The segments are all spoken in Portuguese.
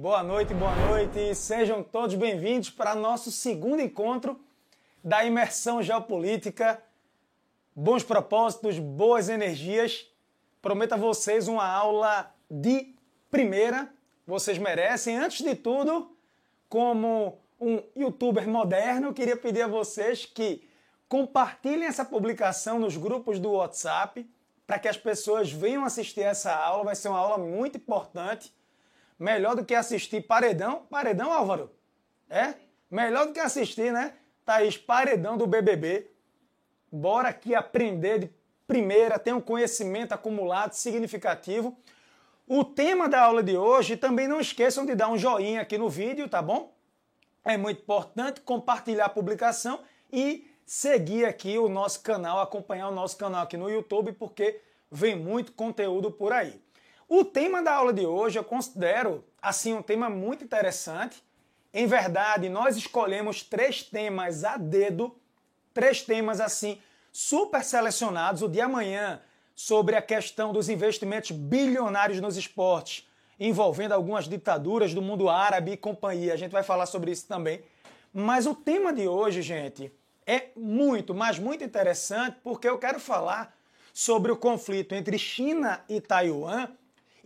Boa noite, boa noite. Sejam todos bem-vindos para nosso segundo encontro da imersão geopolítica. Bons propósitos, boas energias. Prometo a vocês uma aula de primeira. Vocês merecem. Antes de tudo, como um youtuber moderno, queria pedir a vocês que compartilhem essa publicação nos grupos do WhatsApp para que as pessoas venham assistir essa aula. Vai ser uma aula muito importante Melhor do que assistir Paredão. Paredão, Álvaro? É? Melhor do que assistir, né? Thaís, Paredão do BBB. Bora aqui aprender de primeira, ter um conhecimento acumulado significativo. O tema da aula de hoje, também não esqueçam de dar um joinha aqui no vídeo, tá bom? É muito importante compartilhar a publicação e seguir aqui o nosso canal, acompanhar o nosso canal aqui no YouTube, porque vem muito conteúdo por aí. O tema da aula de hoje eu considero assim um tema muito interessante. Em verdade, nós escolhemos três temas a dedo, três temas assim super selecionados. O de amanhã sobre a questão dos investimentos bilionários nos esportes, envolvendo algumas ditaduras do mundo árabe e companhia. A gente vai falar sobre isso também. Mas o tema de hoje, gente, é muito, mas muito interessante porque eu quero falar sobre o conflito entre China e Taiwan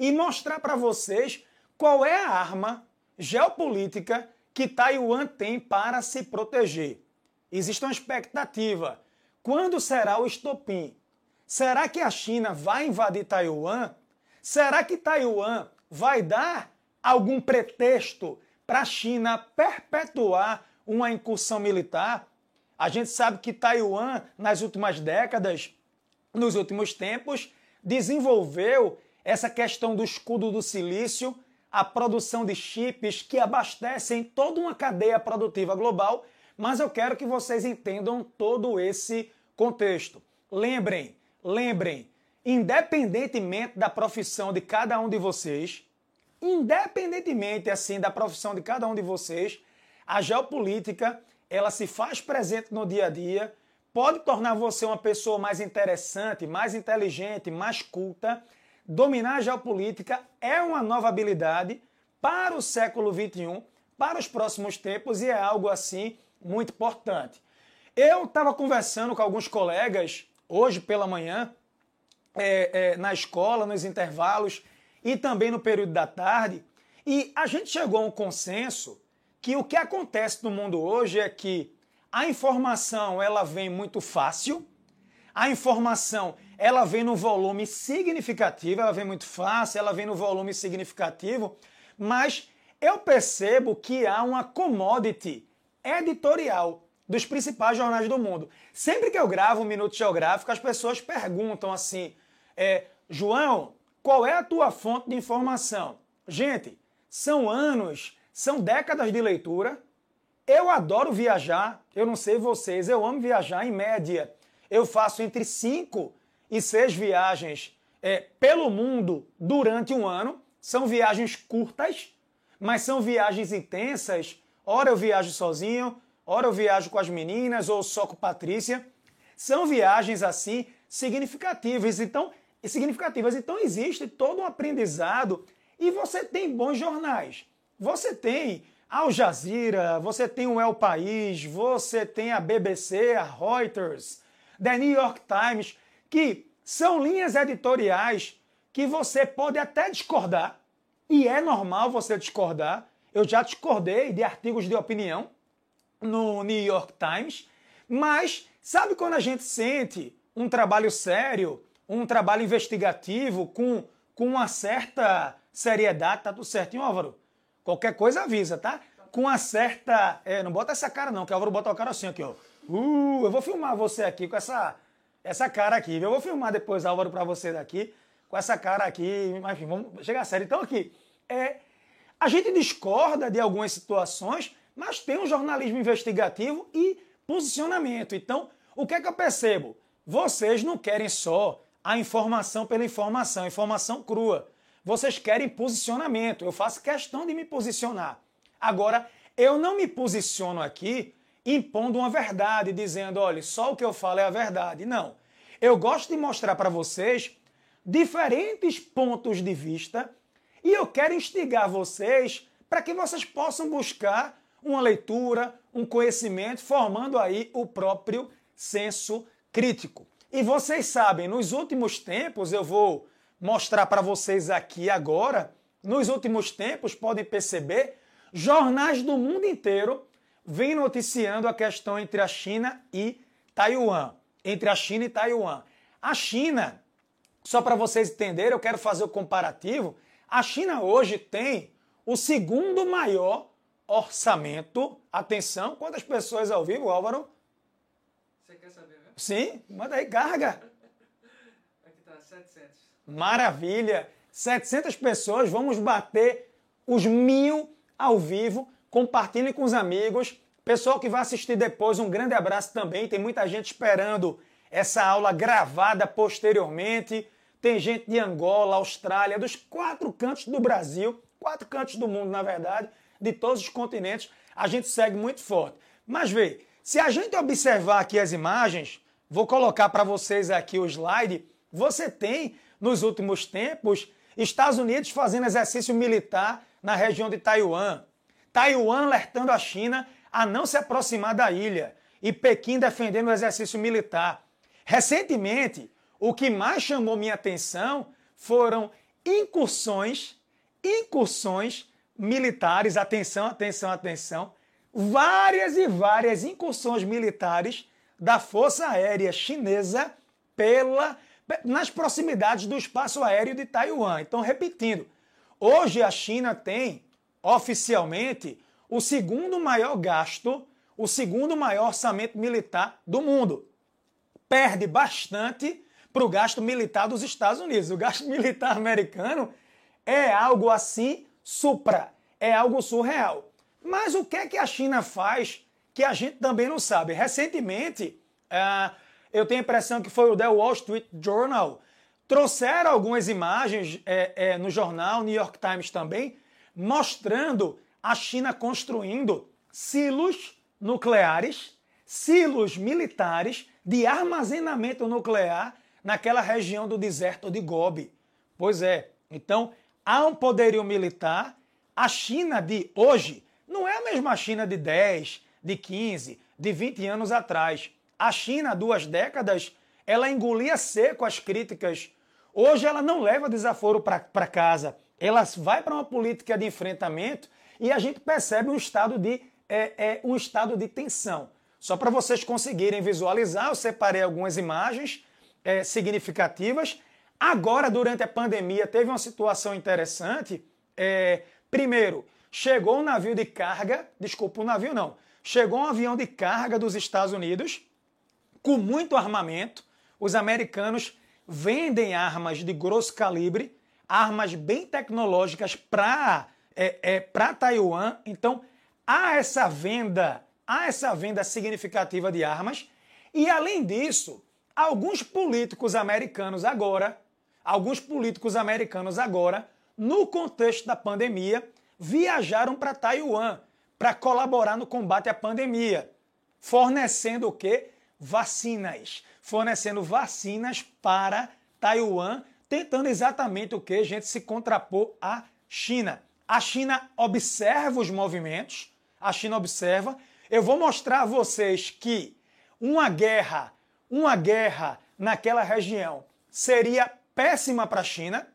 e mostrar para vocês qual é a arma geopolítica que Taiwan tem para se proteger. Existe uma expectativa. Quando será o estopim? Será que a China vai invadir Taiwan? Será que Taiwan vai dar algum pretexto para a China perpetuar uma incursão militar? A gente sabe que Taiwan, nas últimas décadas, nos últimos tempos, desenvolveu essa questão do escudo do silício, a produção de chips que abastecem toda uma cadeia produtiva global, mas eu quero que vocês entendam todo esse contexto. Lembrem, lembrem, independentemente da profissão de cada um de vocês, independentemente assim da profissão de cada um de vocês, a geopolítica, ela se faz presente no dia a dia, pode tornar você uma pessoa mais interessante, mais inteligente, mais culta dominar a geopolítica é uma nova habilidade para o século XXI, para os próximos tempos, e é algo assim muito importante. Eu estava conversando com alguns colegas hoje pela manhã, é, é, na escola, nos intervalos e também no período da tarde, e a gente chegou a um consenso que o que acontece no mundo hoje é que a informação ela vem muito fácil, a informação ela vem no volume significativo, ela vem muito fácil, ela vem no volume significativo, mas eu percebo que há uma commodity editorial dos principais jornais do mundo. Sempre que eu gravo um Minuto Geográfico, as pessoas perguntam assim: é, João, qual é a tua fonte de informação? Gente, são anos, são décadas de leitura. Eu adoro viajar, eu não sei vocês, eu amo viajar em média. Eu faço entre 5 e seis viagens é, pelo mundo durante um ano. São viagens curtas, mas são viagens intensas. Ora eu viajo sozinho, ora eu viajo com as meninas ou só com Patrícia. São viagens assim significativas. Então, significativas. Então existe todo um aprendizado e você tem bons jornais. Você tem Al Jazeera, você tem o El País, você tem a BBC, a Reuters, The New York Times que são linhas editoriais que você pode até discordar, e é normal você discordar. Eu já discordei de artigos de opinião no New York Times, mas sabe quando a gente sente um trabalho sério, um trabalho investigativo com, com uma certa seriedade, tá tudo certinho, Álvaro? Qualquer coisa avisa, tá? Com uma certa. É, não bota essa cara, não, que o Álvaro bota o cara assim aqui, ó. Uh, eu vou filmar você aqui com essa essa cara aqui. Eu vou filmar depois, Álvaro, para você daqui, com essa cara aqui. Enfim, vamos chegar a sério. Então, aqui, é, a gente discorda de algumas situações, mas tem um jornalismo investigativo e posicionamento. Então, o que é que eu percebo? Vocês não querem só a informação pela informação, informação crua. Vocês querem posicionamento. Eu faço questão de me posicionar. Agora, eu não me posiciono aqui impondo uma verdade, dizendo, olha, só o que eu falo é a verdade. Não. Eu gosto de mostrar para vocês diferentes pontos de vista E eu quero instigar vocês para que vocês possam buscar uma leitura, um conhecimento, formando aí o próprio senso crítico. E vocês sabem, nos últimos tempos, eu vou mostrar para vocês aqui agora, nos últimos tempos, podem perceber, jornais do mundo inteiro vêm noticiando a questão entre a China e Taiwan. Entre a China e Taiwan. A China, só para vocês entenderem, eu quero fazer o comparativo. A China hoje tem o segundo maior orçamento. Atenção, quantas pessoas ao vivo, Álvaro? Você quer saber mesmo? Sim, manda aí, carga. Aqui tá 700. Maravilha! 700 pessoas, vamos bater os mil ao vivo. Compartilhem com os amigos. Pessoal que vai assistir depois, um grande abraço também. Tem muita gente esperando essa aula gravada posteriormente. Tem gente de Angola, Austrália, dos quatro cantos do Brasil, quatro cantos do mundo, na verdade, de todos os continentes. A gente segue muito forte. Mas vê, se a gente observar aqui as imagens, vou colocar para vocês aqui o slide. Você tem, nos últimos tempos, Estados Unidos fazendo exercício militar na região de Taiwan. Taiwan alertando a China a não se aproximar da ilha. E Pequim defendendo o exercício militar. Recentemente, o que mais chamou minha atenção foram incursões, incursões militares, atenção, atenção, atenção, várias e várias incursões militares da Força Aérea Chinesa pela nas proximidades do espaço aéreo de Taiwan. Então, repetindo, hoje a China tem oficialmente o segundo maior gasto, o segundo maior orçamento militar do mundo. Perde bastante para o gasto militar dos Estados Unidos. O gasto militar americano é algo assim supra, é algo surreal. Mas o que é que a China faz que a gente também não sabe? Recentemente, uh, eu tenho a impressão que foi o The Wall Street Journal, trouxeram algumas imagens é, é, no jornal New York Times também, mostrando a China construindo silos nucleares, silos militares de armazenamento nuclear naquela região do deserto de Gobi. Pois é, então há um poderio militar. A China de hoje não é a mesma China de 10, de 15, de 20 anos atrás. A China, duas décadas, ela engolia seco as críticas. Hoje ela não leva desaforo para casa. Ela vai para uma política de enfrentamento e a gente percebe um estado de, é, é um estado de tensão. Só para vocês conseguirem visualizar, eu separei algumas imagens é, significativas. Agora, durante a pandemia, teve uma situação interessante. É, primeiro, chegou um navio de carga, desculpa, um navio não, chegou um avião de carga dos Estados Unidos com muito armamento. Os americanos vendem armas de grosso calibre, armas bem tecnológicas para é, é, para Taiwan. Então há essa venda, há essa venda significativa de armas. E além disso, alguns políticos americanos agora, alguns políticos americanos agora, no contexto da pandemia, viajaram para Taiwan para colaborar no combate à pandemia, fornecendo o quê? vacinas, fornecendo vacinas para Taiwan, tentando exatamente o que? Gente se contrapor à China. A China observa os movimentos, a China observa. Eu vou mostrar a vocês que uma guerra, uma guerra naquela região seria péssima para a China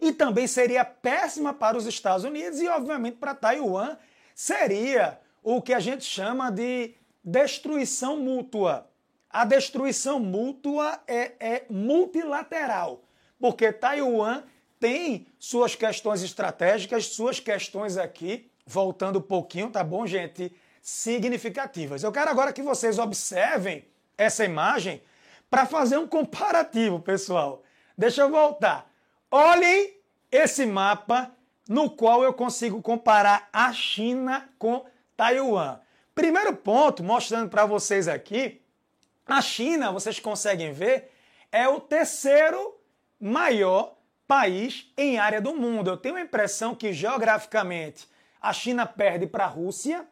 e também seria péssima para os Estados Unidos e, obviamente, para Taiwan seria o que a gente chama de destruição mútua. A destruição mútua é, é multilateral, porque Taiwan tem suas questões estratégicas, suas questões aqui, voltando um pouquinho, tá bom, gente? Significativas. Eu quero agora que vocês observem essa imagem para fazer um comparativo, pessoal. Deixa eu voltar. Olhem esse mapa no qual eu consigo comparar a China com Taiwan. Primeiro ponto, mostrando para vocês aqui, a China, vocês conseguem ver, é o terceiro maior país em área do mundo. Eu tenho a impressão que geograficamente a China perde para a Rússia,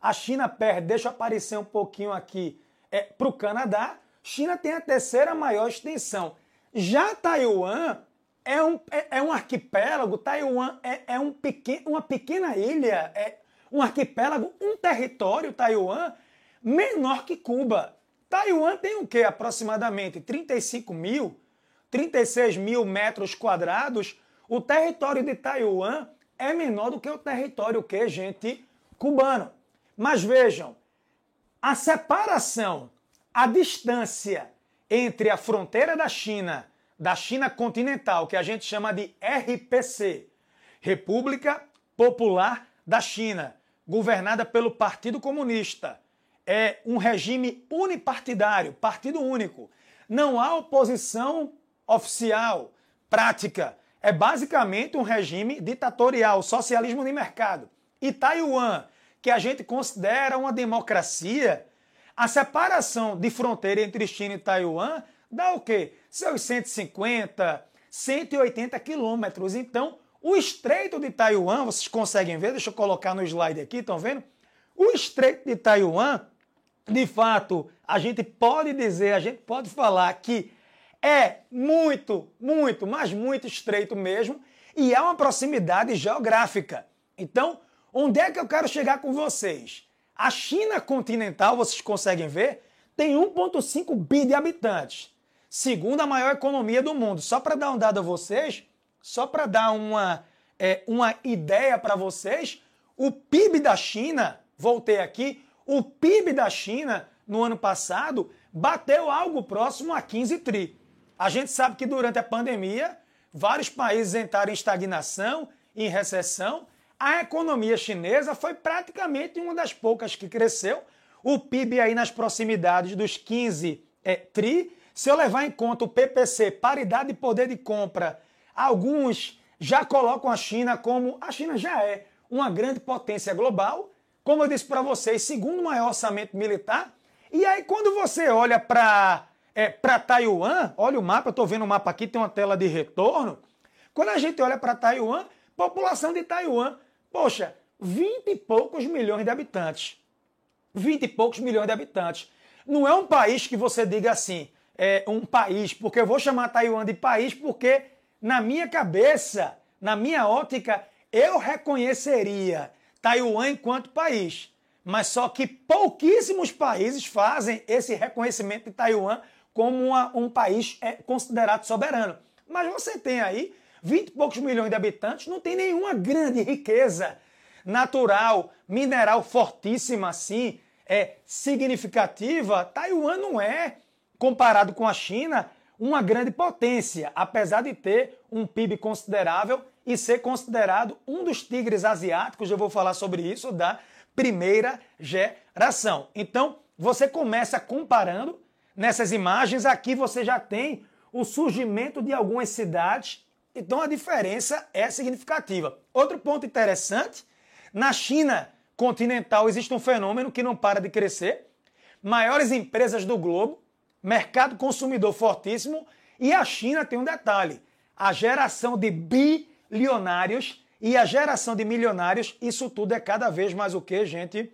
a China perde, deixa eu aparecer um pouquinho aqui, é, para o Canadá. China tem a terceira maior extensão. Já Taiwan é um, é, é um arquipélago, Taiwan é, é um pequen, uma pequena ilha, é um arquipélago, um território, Taiwan, menor que Cuba. Taiwan tem o quê? Aproximadamente 35 mil, 36 mil metros quadrados. O território de Taiwan é menor do que o território que, gente, cubano. Mas vejam, a separação, a distância entre a fronteira da China, da China continental, que a gente chama de RPC, República Popular da China, governada pelo Partido Comunista, é um regime unipartidário, partido único. Não há oposição oficial, prática. É basicamente um regime ditatorial, socialismo de mercado. E Taiwan, que a gente considera uma democracia, a separação de fronteira entre China e Taiwan dá o quê? Seus 150, 180 quilômetros. Então, o Estreito de Taiwan, vocês conseguem ver, deixa eu colocar no slide aqui, estão vendo? O Estreito de Taiwan, de fato, a gente pode dizer, a gente pode falar que é muito, muito, mas muito estreito mesmo, e é uma proximidade geográfica. Então, onde é que eu quero chegar com vocês? A China continental, vocês conseguem ver, tem 1,5 bi de habitantes, segunda maior economia do mundo. Só para dar um dado a vocês, só para dar uma, é, uma ideia para vocês, o PIB da China, voltei aqui, o PIB da China no ano passado bateu algo próximo a 15 tri. A gente sabe que durante a pandemia, vários países entraram em estagnação, em recessão. A economia chinesa foi praticamente uma das poucas que cresceu, o PIB aí nas proximidades dos 15 é, tri. Se eu levar em conta o PPC, paridade de poder de compra, alguns já colocam a China como a China já é uma grande potência global, como eu disse para vocês, segundo maior orçamento militar. E aí quando você olha para é, para Taiwan, olha o mapa, estou vendo o mapa aqui, tem uma tela de retorno. Quando a gente olha para Taiwan, população de Taiwan, poxa, 20 e poucos milhões de habitantes. 20 e poucos milhões de habitantes. Não é um país que você diga assim, é um país, porque eu vou chamar Taiwan de país porque na minha cabeça, na minha ótica, eu reconheceria Taiwan enquanto país. Mas só que pouquíssimos países fazem esse reconhecimento de Taiwan como uma, um país é, considerado soberano. Mas você tem aí 20 e poucos milhões de habitantes, não tem nenhuma grande riqueza natural, mineral fortíssima assim, é significativa, Taiwan não é, comparado com a China, uma grande potência, apesar de ter um PIB considerável e ser considerado um dos tigres asiáticos, eu vou falar sobre isso, da primeira geração. Então, você começa comparando nessas imagens, aqui você já tem o surgimento de algumas cidades, então a diferença é significativa. Outro ponto interessante, na China, continental existe um fenômeno que não para de crescer. Maiores empresas do globo, mercado consumidor fortíssimo e a China tem um detalhe: a geração de bilionários e a geração de milionários, isso tudo é cada vez mais o que, gente?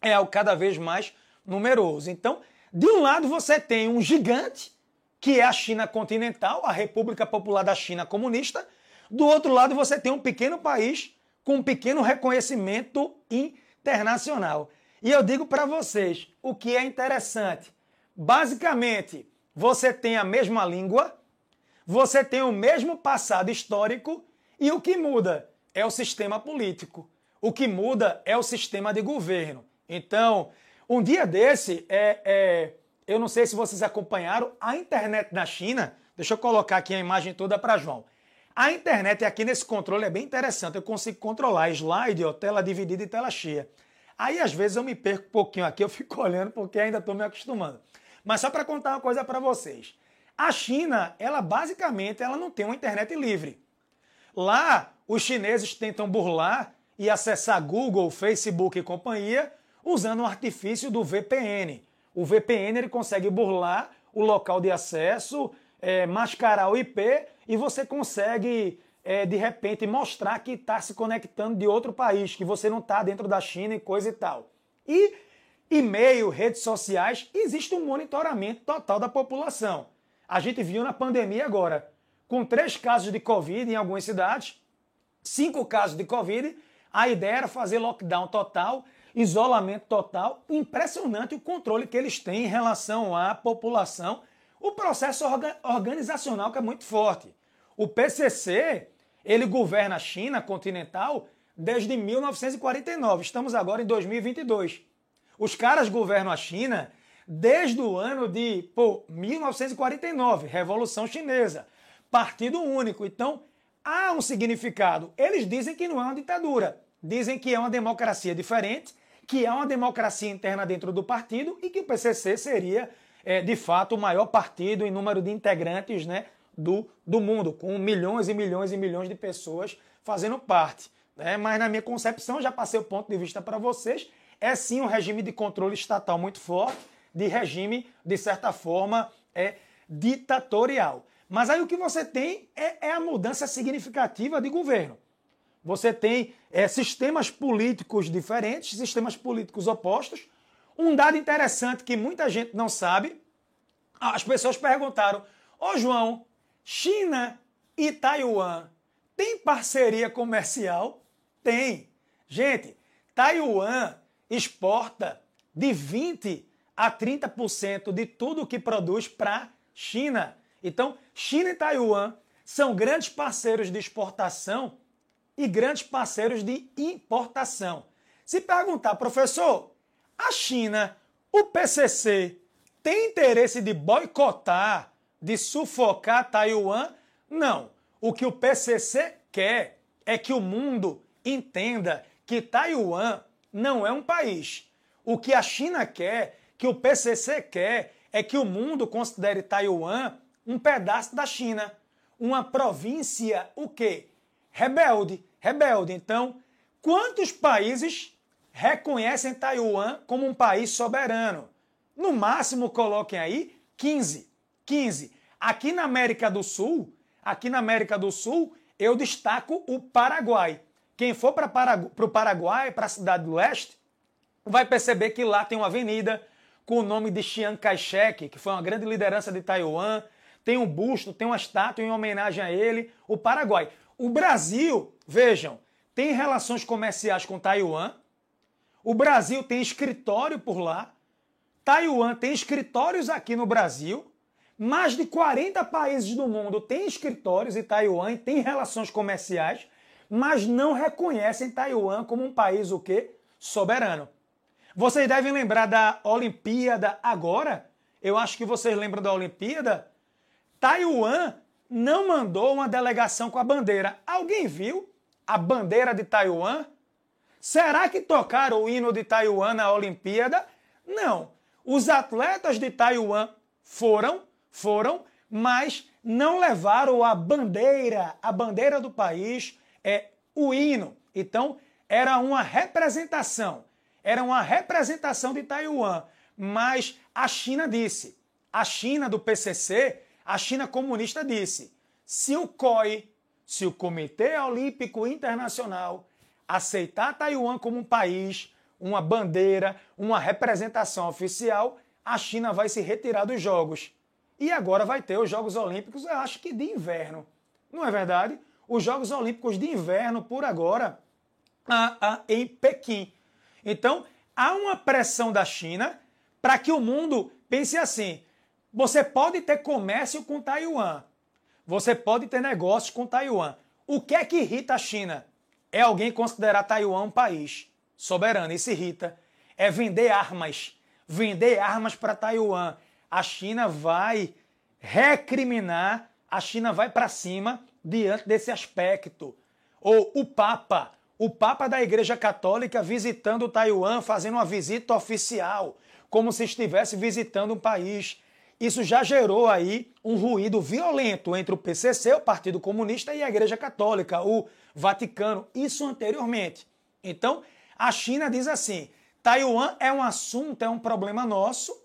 É o cada vez mais numeroso. Então, de um lado você tem um gigante, que é a China continental, a República Popular da China comunista. Do outro lado você tem um pequeno país com um pequeno reconhecimento internacional. E eu digo para vocês, o que é interessante, basicamente, você tem a mesma língua, você tem o mesmo passado histórico e o que muda é o sistema político. O que muda é o sistema de governo. Então, um dia desse, é, é, eu não sei se vocês acompanharam, a internet na China, deixa eu colocar aqui a imagem toda para João. A internet aqui nesse controle é bem interessante. Eu consigo controlar slide, ó, tela dividida e tela cheia. Aí às vezes eu me perco um pouquinho aqui, eu fico olhando porque ainda estou me acostumando. Mas só para contar uma coisa para vocês. A China, ela basicamente ela não tem uma internet livre. Lá, os chineses tentam burlar e acessar Google, Facebook e companhia usando o artifício do VPN. O VPN ele consegue burlar o local de acesso, é, mascarar o IP e você consegue, é, de repente, mostrar que está se conectando de outro país, que você não está dentro da China e coisa e tal. E e-mail, redes sociais, existe um monitoramento total da população. A gente viu na pandemia agora. com três casos de Covid em algumas cidades, cinco casos de Covid. A ideia era fazer lockdown total, isolamento total. Impressionante o controle que eles têm em relação à população. O processo organizacional que é muito forte. O PCC, ele governa a China continental desde 1949. Estamos agora em 2022. Os caras governam a China desde o ano de pô, 1949, Revolução Chinesa, Partido Único. Então, há um significado. Eles dizem que não é uma ditadura, dizem que é uma democracia diferente, que é uma democracia interna dentro do partido e que o PCC seria, é, de fato, o maior partido em número de integrantes né, do, do mundo, com milhões e milhões e milhões de pessoas fazendo parte. Né? Mas, na minha concepção, já passei o ponto de vista para vocês, é sim um regime de controle estatal muito forte, de regime, de certa forma, é ditatorial. Mas aí o que você tem é, é a mudança significativa de governo. Você tem é, sistemas políticos diferentes, sistemas políticos opostos. Um dado interessante que muita gente não sabe, as pessoas perguntaram: Ô oh, João, China e Taiwan têm parceria comercial? Tem. Gente, Taiwan exporta de 20 a 30% de tudo que produz para China. Então, China e Taiwan são grandes parceiros de exportação e grandes parceiros de importação. Se perguntar, professor, a China, o PCC, tem interesse de boicotar, de sufocar Taiwan? Não. O que o PCC quer é que o mundo entenda que Taiwan não é um país. O que a China quer, que o PCC quer, é que o mundo considere Taiwan um pedaço da China, uma província o quê? Rebelde, rebelde. Então, quantos países reconhecem Taiwan como um país soberano? No máximo coloquem aí 15. 15. Aqui na América do Sul, aqui na América do Sul, eu destaco o Paraguai. Quem for para o Paraguai, para a cidade do leste, vai perceber que lá tem uma avenida com o nome de Chiang Kai-shek, que foi uma grande liderança de Taiwan. Tem um busto, tem uma estátua em homenagem a ele, o Paraguai. O Brasil, vejam, tem relações comerciais com Taiwan. O Brasil tem escritório por lá. Taiwan tem escritórios aqui no Brasil. Mais de 40 países do mundo têm escritórios em Taiwan e têm relações comerciais mas não reconhecem Taiwan como um país o quê? Soberano. Vocês devem lembrar da Olimpíada agora? Eu acho que vocês lembram da Olimpíada. Taiwan não mandou uma delegação com a bandeira. Alguém viu a bandeira de Taiwan? Será que tocaram o hino de Taiwan na Olimpíada? Não. Os atletas de Taiwan foram, foram, mas não levaram a bandeira, a bandeira do país, é o hino. Então, era uma representação, era uma representação de Taiwan, mas a China disse, a China do PCC, a China comunista disse, se o COI, se o Comitê Olímpico Internacional aceitar Taiwan como um país, uma bandeira, uma representação oficial, a China vai se retirar dos Jogos. E agora vai ter os Jogos Olímpicos, eu acho que de inverno. Não é verdade? os Jogos Olímpicos de Inverno por agora em Pequim. Então, há uma pressão da China para que o mundo pense assim: você pode ter comércio com Taiwan, você pode ter negócios com Taiwan. O que é que irrita a China? É alguém considerar Taiwan um país soberano. Isso irrita. É vender armas. Vender armas para Taiwan. A China vai recriminar, a China vai para cima diante desse aspecto. Ou o Papa, o Papa da Igreja Católica visitando Taiwan, fazendo uma visita oficial, como se estivesse visitando um país. Isso já gerou aí um ruído violento entre o PCC, o Partido Comunista, e a Igreja Católica, o Vaticano, isso anteriormente. Então, a China diz assim: Taiwan é um assunto, é um problema nosso.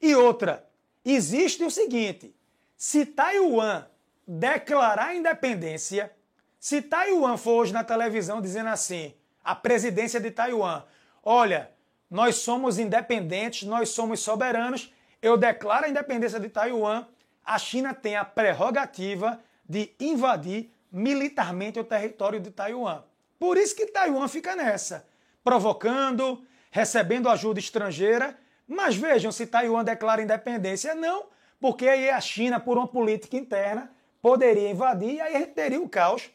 E outra, existe o seguinte: se Taiwan declarar independência, se Taiwan for hoje na televisão dizendo assim, a presidência de Taiwan, olha, nós somos independentes, nós somos soberanos, eu declaro a independência de Taiwan, a China tem a prerrogativa de invadir militarmente o território de Taiwan. Por isso que Taiwan fica nessa, provocando, recebendo ajuda estrangeira. Mas vejam se Taiwan declara independência. Não, porque aí a China, por uma política interna, poderia invadir e aí teria o caos,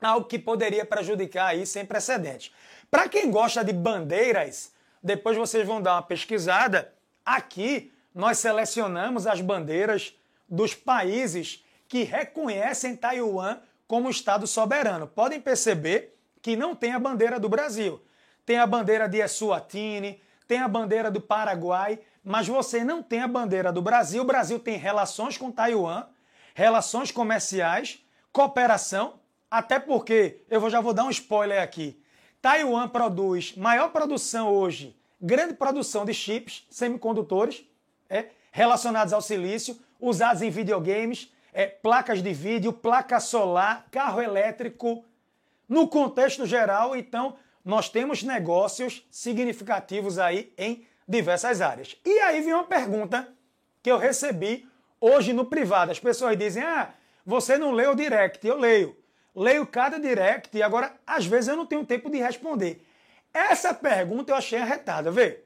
algo que poderia prejudicar aí sem precedentes. Para quem gosta de bandeiras, depois vocês vão dar uma pesquisada. Aqui nós selecionamos as bandeiras dos países que reconhecem Taiwan como Estado soberano. Podem perceber que não tem a bandeira do Brasil. Tem a bandeira de Eswatini, tem a bandeira do Paraguai, mas você não tem a bandeira do Brasil. O Brasil tem relações com Taiwan, relações comerciais, cooperação, até porque, eu já vou dar um spoiler aqui. Taiwan produz maior produção hoje, grande produção de chips, semicondutores, é, relacionados ao silício, usados em videogames, é, placas de vídeo, placa solar, carro elétrico. No contexto geral, então, nós temos negócios significativos aí em diversas áreas. E aí vem uma pergunta que eu recebi hoje no privado. As pessoas dizem: ah, você não leu o direct. Eu leio. Leio cada direct e agora, às vezes, eu não tenho tempo de responder. Essa pergunta eu achei arretada. Vê,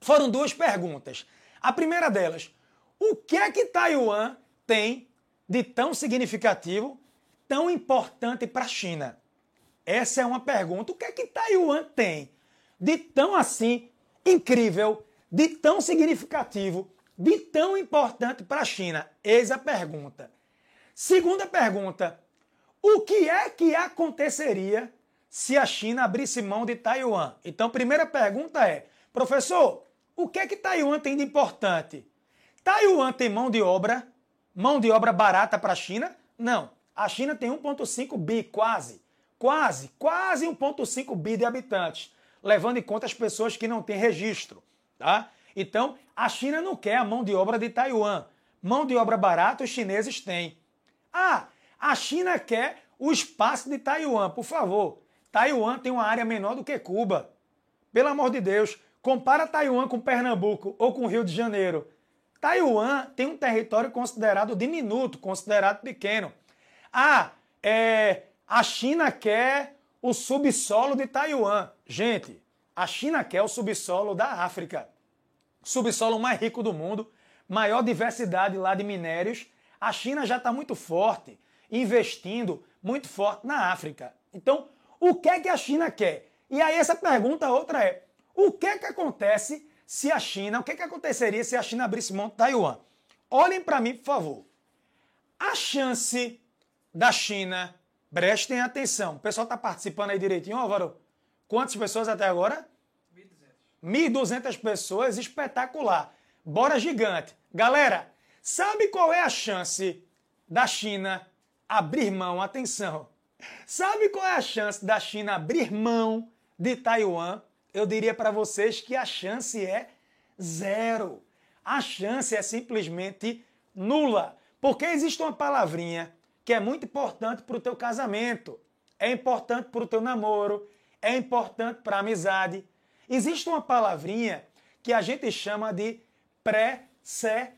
foram duas perguntas. A primeira delas, o que é que Taiwan tem de tão significativo, tão importante para a China? Essa é uma pergunta. O que é que Taiwan tem de tão assim incrível, de tão significativo, de tão importante para a China? Eis a pergunta. Segunda pergunta: o que é que aconteceria se a China abrisse mão de Taiwan? Então, primeira pergunta é: professor, o que é que Taiwan tem de importante? Taiwan tem mão de obra mão de obra barata para a China? Não. A China tem 1,5 bi, quase. Quase, quase 1,5 bi de habitantes, levando em conta as pessoas que não têm registro. Tá? Então, a China não quer a mão de obra de Taiwan. Mão de obra barata os chineses têm. Ah, a China quer o espaço de Taiwan, por favor. Taiwan tem uma área menor do que Cuba. Pelo amor de Deus, compara Taiwan com Pernambuco ou com Rio de Janeiro. Taiwan tem um território considerado diminuto, considerado pequeno. Ah, é, a China quer o subsolo de Taiwan. Gente, a China quer o subsolo da África. Subsolo mais rico do mundo, maior diversidade lá de minérios. A China já está muito forte, investindo muito forte na África. Então, o que é que a China quer? E aí essa pergunta outra é: o que é que acontece se a China, o que, que aconteceria se a China abrisse mão de Taiwan? Olhem para mim, por favor. A chance da China, prestem atenção, o pessoal está participando aí direitinho, Álvaro? Quantas pessoas até agora? 1.200. 1.200 pessoas, espetacular. Bora gigante. Galera, sabe qual é a chance da China abrir mão? Atenção. Sabe qual é a chance da China abrir mão de Taiwan? Eu diria para vocês que a chance é zero. A chance é simplesmente nula. Porque existe uma palavrinha que é muito importante para o teu casamento, é importante para o teu namoro, é importante para a amizade. Existe uma palavrinha que a gente chama de precedente.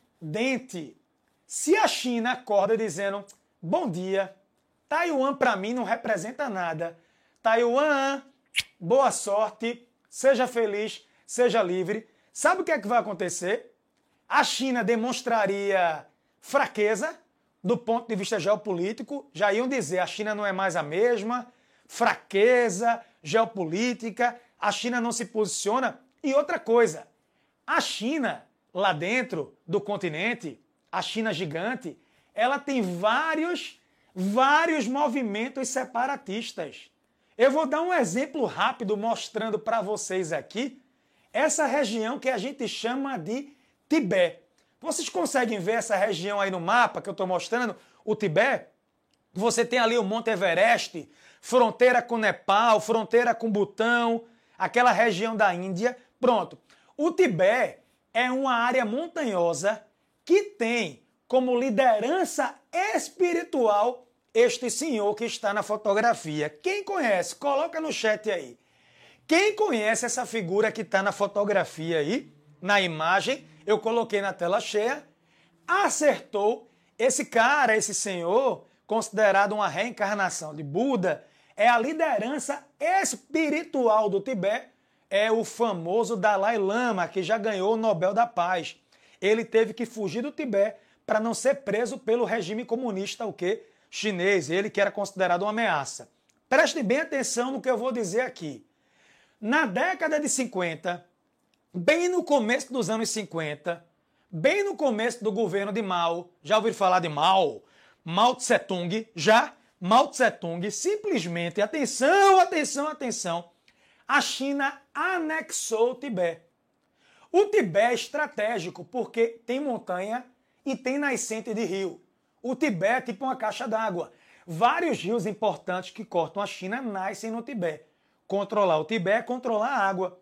Se a China acorda dizendo bom dia, Taiwan para mim não representa nada. Taiwan, boa sorte, seja feliz, seja livre. Sabe o que é que vai acontecer? A China demonstraria fraqueza do ponto de vista geopolítico, já iam dizer a China não é mais a mesma, fraqueza geopolítica, a China não se posiciona. E outra coisa, a China, lá dentro do continente, a China gigante, ela tem vários, vários movimentos separatistas. Eu vou dar um exemplo rápido mostrando para vocês aqui essa região que a gente chama de Tibete. Vocês conseguem ver essa região aí no mapa que eu estou mostrando? O Tibete? Você tem ali o Monte Everest, fronteira com Nepal, fronteira com Butão, aquela região da Índia. Pronto. O Tibete é uma área montanhosa que tem como liderança espiritual este senhor que está na fotografia. Quem conhece? Coloca no chat aí. Quem conhece essa figura que está na fotografia aí, na imagem, eu coloquei na tela cheia, acertou. Esse cara, esse senhor, considerado uma reencarnação de Buda, é a liderança espiritual do Tibete, é o famoso Dalai Lama, que já ganhou o Nobel da Paz. Ele teve que fugir do Tibete para não ser preso pelo regime comunista, o que? Chinês, ele que era considerado uma ameaça. Prestem bem atenção no que eu vou dizer aqui. Na década de 50, bem no começo dos anos 50, bem no começo do governo de Mao, já ouviram falar de Mao? Mao Tse Tung, já Mao Tse Tung simplesmente, atenção, atenção, atenção, a China anexou o Tibete. O Tibete é estratégico porque tem montanha e tem nascente de rio. O Tibete é tipo uma caixa d'água. Vários rios importantes que cortam a China nascem no Tibete. Controlar o Tibete é controlar a água.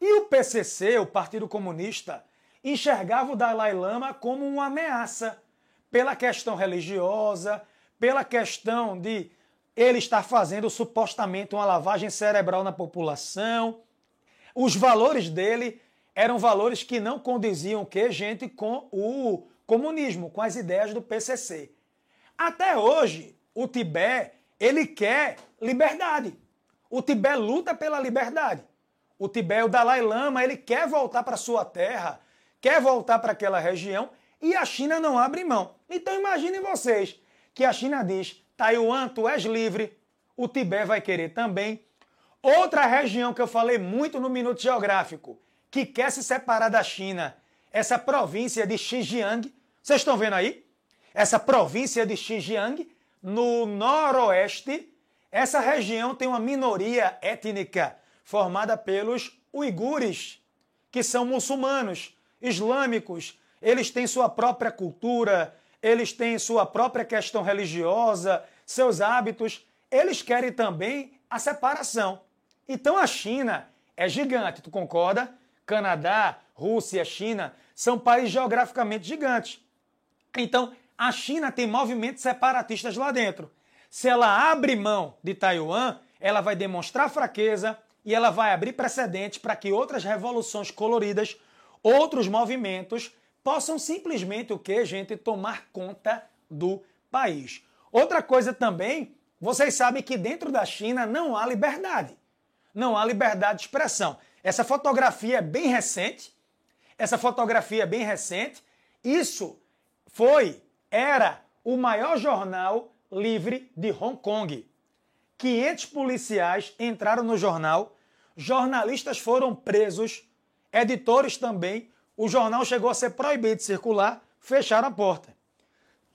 E o PCC, o Partido Comunista, enxergava o Dalai Lama como uma ameaça pela questão religiosa, pela questão de ele estar fazendo supostamente uma lavagem cerebral na população. Os valores dele eram valores que não condiziam que gente com o comunismo, com as ideias do PCC. Até hoje, o Tibete, ele quer liberdade. O Tibete luta pela liberdade. O Tibete, o Dalai Lama, ele quer voltar para sua terra, quer voltar para aquela região e a China não abre mão. Então imaginem vocês que a China diz: Taiwan, tu és livre, o Tibete vai querer também. Outra região que eu falei muito no Minuto Geográfico, que quer se separar da China, essa província de Xinjiang. Vocês estão vendo aí? Essa província de Xinjiang, no noroeste, essa região tem uma minoria étnica formada pelos uigures, que são muçulmanos, islâmicos, eles têm sua própria cultura, eles têm sua própria questão religiosa, seus hábitos. Eles querem também a separação. Então a China é gigante, tu concorda? Canadá, Rússia, China são países geograficamente gigantes. Então a China tem movimentos separatistas lá dentro. Se ela abre mão de Taiwan, ela vai demonstrar fraqueza e ela vai abrir precedente para que outras revoluções coloridas, outros movimentos possam simplesmente o que, gente, tomar conta do país. Outra coisa também, vocês sabem que dentro da China não há liberdade. Não há liberdade de expressão. Essa fotografia é bem recente. Essa fotografia é bem recente. Isso foi, era o maior jornal livre de Hong Kong. 500 policiais entraram no jornal, jornalistas foram presos, editores também, o jornal chegou a ser proibido de circular, fecharam a porta.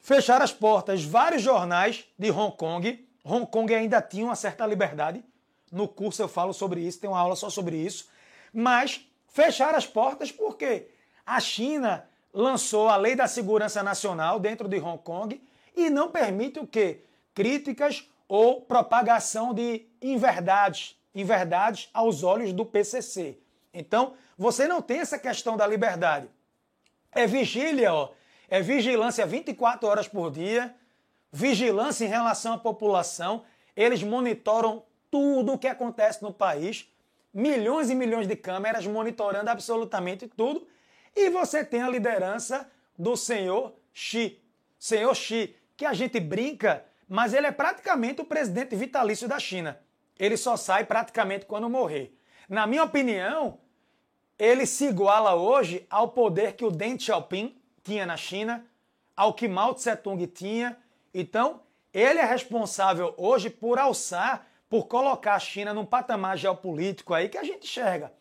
Fecharam as portas vários jornais de Hong Kong. Hong Kong ainda tinha uma certa liberdade. No curso eu falo sobre isso, tem uma aula só sobre isso. Mas fecharam as portas porque a China lançou a Lei da Segurança Nacional dentro de Hong Kong e não permite o quê? Críticas ou propagação de inverdades, inverdades aos olhos do PCC. Então, você não tem essa questão da liberdade. É vigília, ó. É vigilância 24 horas por dia, vigilância em relação à população. Eles monitoram tudo o que acontece no país. Milhões e milhões de câmeras monitorando absolutamente tudo. E você tem a liderança do senhor Xi. Senhor Xi, que a gente brinca, mas ele é praticamente o presidente vitalício da China. Ele só sai praticamente quando morrer. Na minha opinião, ele se iguala hoje ao poder que o Deng Xiaoping tinha na China, ao que Mao Tse Tung tinha. Então, ele é responsável hoje por alçar, por colocar a China num patamar geopolítico aí que a gente enxerga.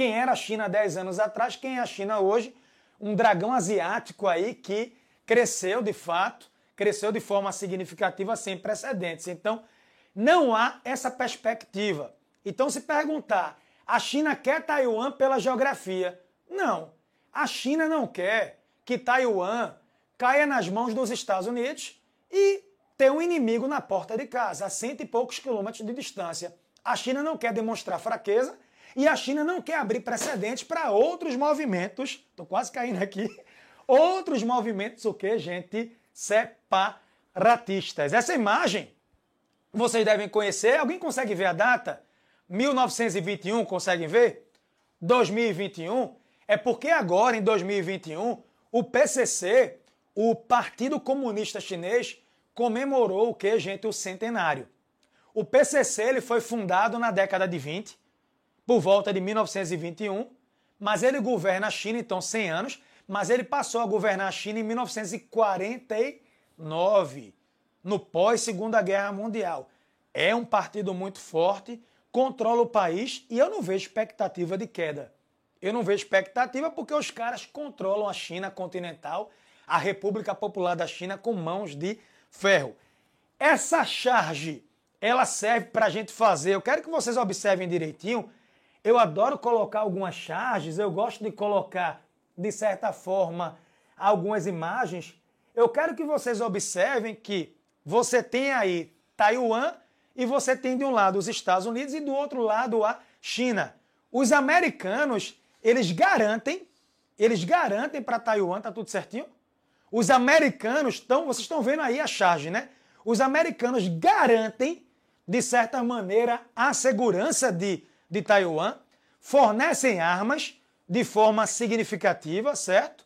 Quem era a China 10 anos atrás, quem é a China hoje? Um dragão asiático aí que cresceu de fato, cresceu de forma significativa sem precedentes. Então, não há essa perspectiva. Então, se perguntar, a China quer Taiwan pela geografia. Não. A China não quer que Taiwan caia nas mãos dos Estados Unidos e ter um inimigo na porta de casa, a cento e poucos quilômetros de distância. A China não quer demonstrar fraqueza e a China não quer abrir precedentes para outros movimentos. Estou quase caindo aqui. Outros movimentos, o que, gente? Separatistas. Essa imagem vocês devem conhecer. Alguém consegue ver a data? 1921, conseguem ver? 2021, é porque agora, em 2021, o PCC, o Partido Comunista Chinês, comemorou o que, gente? O centenário. O PCC ele foi fundado na década de 20, por volta de 1921, mas ele governa a China, então 100 anos, mas ele passou a governar a China em 1949, no pós-Segunda Guerra Mundial. É um partido muito forte, controla o país e eu não vejo expectativa de queda. Eu não vejo expectativa porque os caras controlam a China continental, a República Popular da China, com mãos de ferro. Essa charge, ela serve para a gente fazer. Eu quero que vocês observem direitinho. Eu adoro colocar algumas charges, eu gosto de colocar, de certa forma, algumas imagens. Eu quero que vocês observem que você tem aí Taiwan e você tem de um lado os Estados Unidos e do outro lado a China. Os americanos, eles garantem, eles garantem para Taiwan, tá tudo certinho? Os americanos estão, vocês estão vendo aí a charge, né? Os americanos garantem, de certa maneira, a segurança de, de Taiwan, fornecem armas de forma significativa, certo?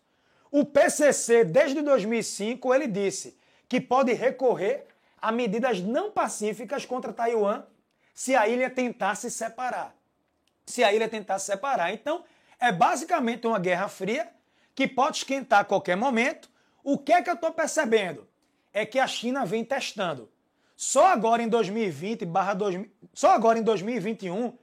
O PCC, desde 2005, ele disse que pode recorrer a medidas não pacíficas contra Taiwan se a ilha tentar se separar. Se a ilha tentar se separar. Então, é basicamente uma guerra fria que pode esquentar a qualquer momento o que é que eu estou percebendo? É que a China vem testando. Só agora em 2020, barra 2000, só agora em 2021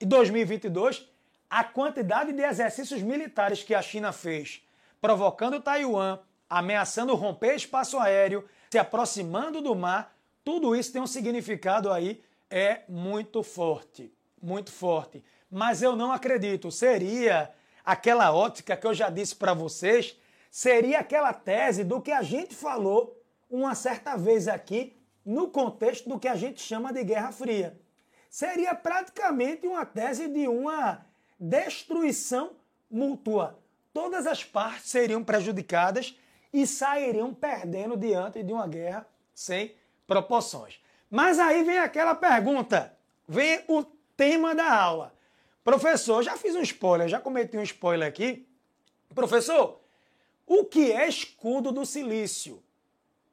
e 2022, a quantidade de exercícios militares que a China fez, provocando Taiwan, ameaçando romper espaço aéreo, se aproximando do mar, tudo isso tem um significado aí é muito forte, muito forte. Mas eu não acredito, seria aquela ótica que eu já disse para vocês seria aquela tese do que a gente falou uma certa vez aqui no contexto do que a gente chama de Guerra Fria. Seria praticamente uma tese de uma destruição mútua. Todas as partes seriam prejudicadas e sairiam perdendo diante de uma guerra sem proporções. Mas aí vem aquela pergunta, vem o tema da aula. Professor, já fiz um spoiler, já cometi um spoiler aqui. Professor, o que é escudo do silício?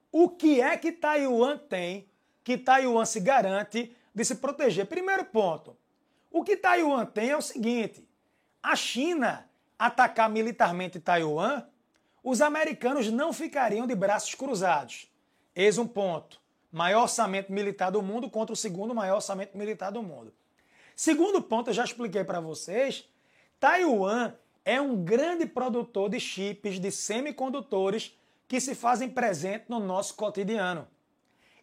O que é que Taiwan tem que Taiwan se garante de se proteger? Primeiro ponto. O que Taiwan tem é o seguinte: a China atacar militarmente Taiwan, os americanos não ficariam de braços cruzados. Eis um ponto. Maior orçamento militar do mundo contra o segundo maior orçamento militar do mundo. Segundo ponto, eu já expliquei para vocês, Taiwan é um grande produtor de chips, de semicondutores que se fazem presente no nosso cotidiano.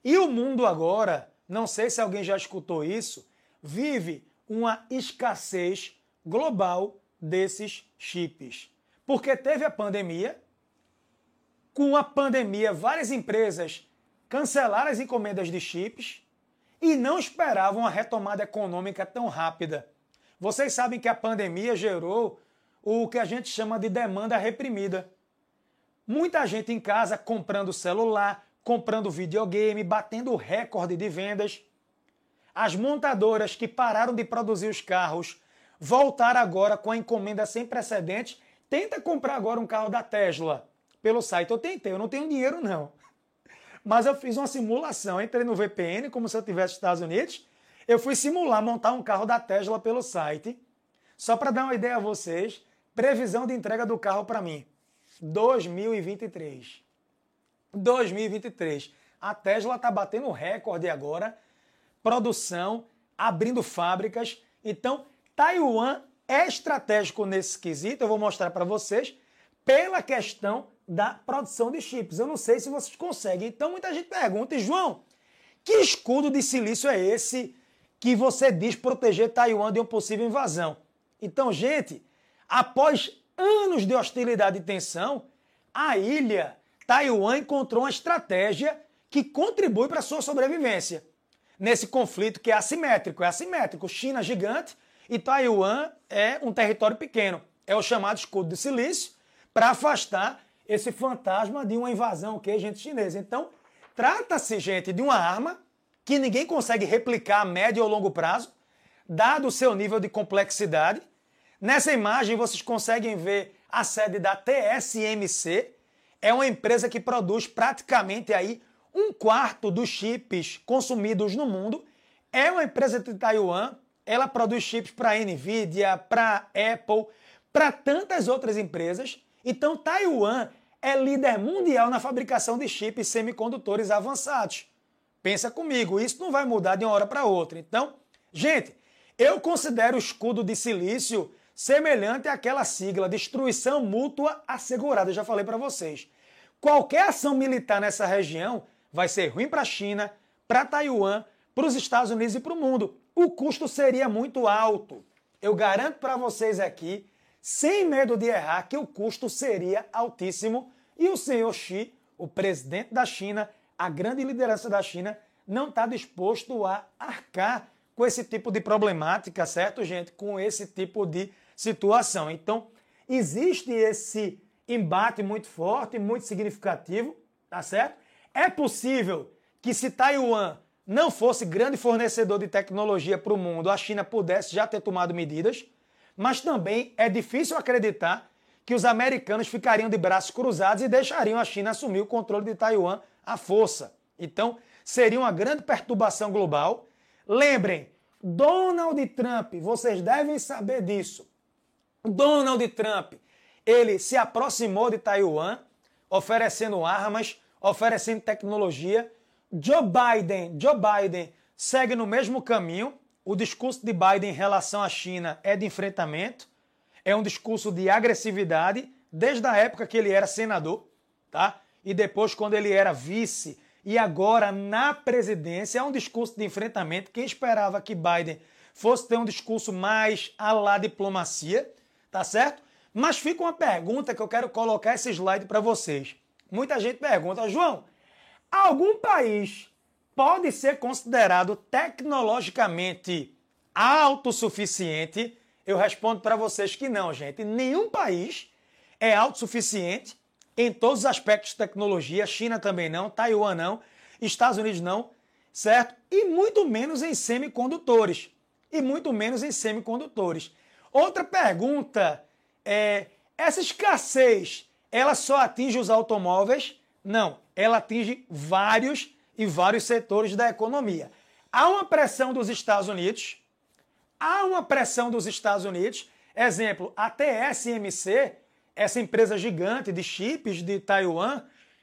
E o mundo agora, não sei se alguém já escutou isso, vive uma escassez global desses chips. Porque teve a pandemia, com a pandemia, várias empresas cancelaram as encomendas de chips e não esperavam a retomada econômica tão rápida. Vocês sabem que a pandemia gerou o que a gente chama de demanda reprimida. Muita gente em casa comprando celular, comprando videogame, batendo recorde de vendas. As montadoras que pararam de produzir os carros voltaram agora com a encomenda sem precedentes. Tenta comprar agora um carro da Tesla pelo site. Eu tentei, eu não tenho dinheiro não. Mas eu fiz uma simulação, entrei no VPN como se eu estivesse nos Estados Unidos. Eu fui simular montar um carro da Tesla pelo site. Só para dar uma ideia a vocês, Previsão de entrega do carro para mim: 2023. 2023. A Tesla está batendo recorde agora. Produção, abrindo fábricas. Então, Taiwan é estratégico nesse quesito. Eu vou mostrar para vocês pela questão da produção de chips. Eu não sei se vocês conseguem. Então, muita gente pergunta, João, que escudo de silício é esse que você diz proteger Taiwan de uma possível invasão? Então, gente, Após anos de hostilidade e tensão, a ilha Taiwan encontrou uma estratégia que contribui para sua sobrevivência. Nesse conflito que é assimétrico, é assimétrico. China gigante e Taiwan é um território pequeno. É o chamado escudo de silício para afastar esse fantasma de uma invasão que é gente chinesa. Então, trata-se, gente, de uma arma que ninguém consegue replicar a médio ou longo prazo, dado o seu nível de complexidade, Nessa imagem vocês conseguem ver a sede da TSMC. É uma empresa que produz praticamente aí um quarto dos chips consumidos no mundo é uma empresa de Taiwan. Ela produz chips para Nvidia, para Apple, para tantas outras empresas. Então, Taiwan é líder mundial na fabricação de chips semicondutores avançados. Pensa comigo, isso não vai mudar de uma hora para outra. Então, gente, eu considero o escudo de silício semelhante àquela sigla destruição mútua assegurada, eu já falei para vocês. Qualquer ação militar nessa região vai ser ruim para a China, para Taiwan, para os Estados Unidos e para o mundo. O custo seria muito alto. Eu garanto para vocês aqui, sem medo de errar, que o custo seria altíssimo e o senhor Xi, o presidente da China, a grande liderança da China, não está disposto a arcar com esse tipo de problemática, certo, gente? Com esse tipo de situação. Então, existe esse embate muito forte, muito significativo, tá certo? É possível que se Taiwan não fosse grande fornecedor de tecnologia para o mundo, a China pudesse já ter tomado medidas, mas também é difícil acreditar que os americanos ficariam de braços cruzados e deixariam a China assumir o controle de Taiwan à força. Então, seria uma grande perturbação global. Lembrem, Donald Trump, vocês devem saber disso. Donald Trump, ele se aproximou de Taiwan, oferecendo armas, oferecendo tecnologia. Joe Biden, Joe Biden segue no mesmo caminho. O discurso de Biden em relação à China é de enfrentamento, é um discurso de agressividade desde a época que ele era senador, tá? E depois quando ele era vice e agora na presidência é um discurso de enfrentamento. Quem esperava que Biden fosse ter um discurso mais à la diplomacia, tá certo? Mas fica uma pergunta que eu quero colocar esse slide para vocês. Muita gente pergunta, João, algum país pode ser considerado tecnologicamente autossuficiente? Eu respondo para vocês que não, gente. Nenhum país é autossuficiente em todos os aspectos de tecnologia. China também não, Taiwan não, Estados Unidos não, certo? E muito menos em semicondutores. E muito menos em semicondutores. Outra pergunta é: essa escassez ela só atinge os automóveis? Não, ela atinge vários e vários setores da economia. Há uma pressão dos Estados Unidos, há uma pressão dos Estados Unidos. Exemplo, a TSMC, essa empresa gigante de chips de Taiwan,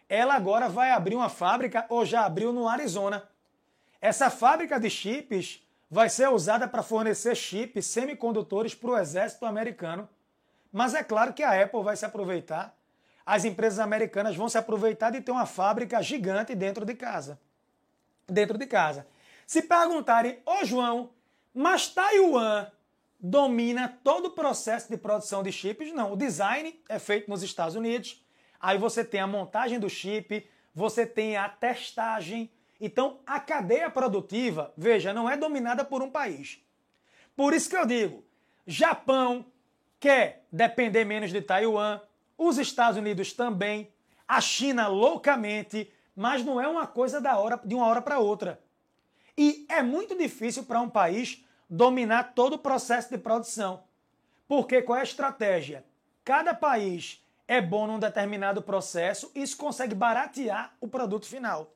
ela agora vai abrir uma fábrica ou já abriu no Arizona. Essa fábrica de chips vai ser usada para fornecer chips semicondutores para o exército americano. Mas é claro que a Apple vai se aproveitar, as empresas americanas vão se aproveitar de ter uma fábrica gigante dentro de casa. Dentro de casa. Se perguntarem, ô João, mas Taiwan domina todo o processo de produção de chips? Não, o design é feito nos Estados Unidos, aí você tem a montagem do chip, você tem a testagem. Então, a cadeia produtiva, veja, não é dominada por um país. Por isso que eu digo, Japão, quer depender menos de Taiwan, os Estados Unidos também, a China loucamente, mas não é uma coisa da hora, de uma hora para outra. E é muito difícil para um país dominar todo o processo de produção. Porque qual é a estratégia? Cada país é bom num determinado processo e isso consegue baratear o produto final.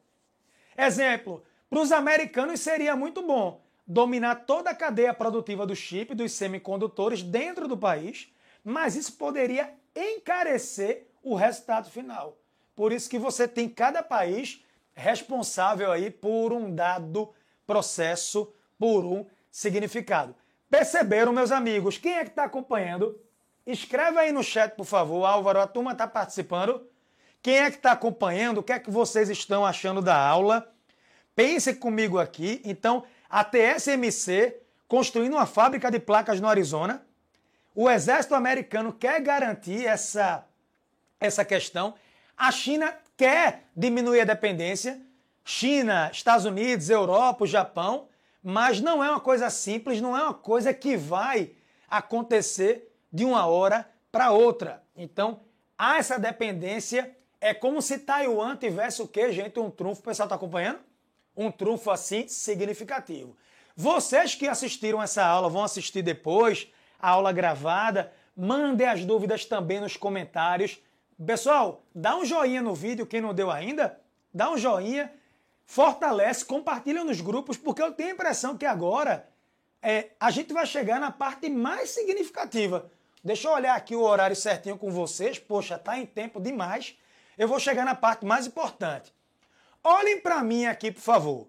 Exemplo, para os americanos seria muito bom dominar toda a cadeia produtiva do chip, dos semicondutores dentro do país, mas isso poderia encarecer o resultado final. Por isso que você tem cada país responsável aí por um dado processo, por um significado. Perceberam, meus amigos? Quem é que está acompanhando? Escreve aí no chat, por favor. Álvaro, a turma está participando. Quem é que está acompanhando? O que é que vocês estão achando da aula? Pense comigo aqui. Então, a TSMC construindo uma fábrica de placas no Arizona. O exército americano quer garantir essa, essa questão. A China quer diminuir a dependência. China, Estados Unidos, Europa, Japão. Mas não é uma coisa simples, não é uma coisa que vai acontecer de uma hora para outra. Então, há essa dependência. É como se Taiwan tivesse o quê, gente? Um trunfo. O pessoal está acompanhando? um trunfo assim significativo. Vocês que assistiram essa aula vão assistir depois a aula gravada, mandem as dúvidas também nos comentários. Pessoal, dá um joinha no vídeo, quem não deu ainda, dá um joinha fortalece, compartilha nos grupos, porque eu tenho a impressão que agora é, a gente vai chegar na parte mais significativa. Deixa eu olhar aqui o horário certinho com vocês. Poxa, tá em tempo demais. Eu vou chegar na parte mais importante. Olhem para mim aqui, por favor.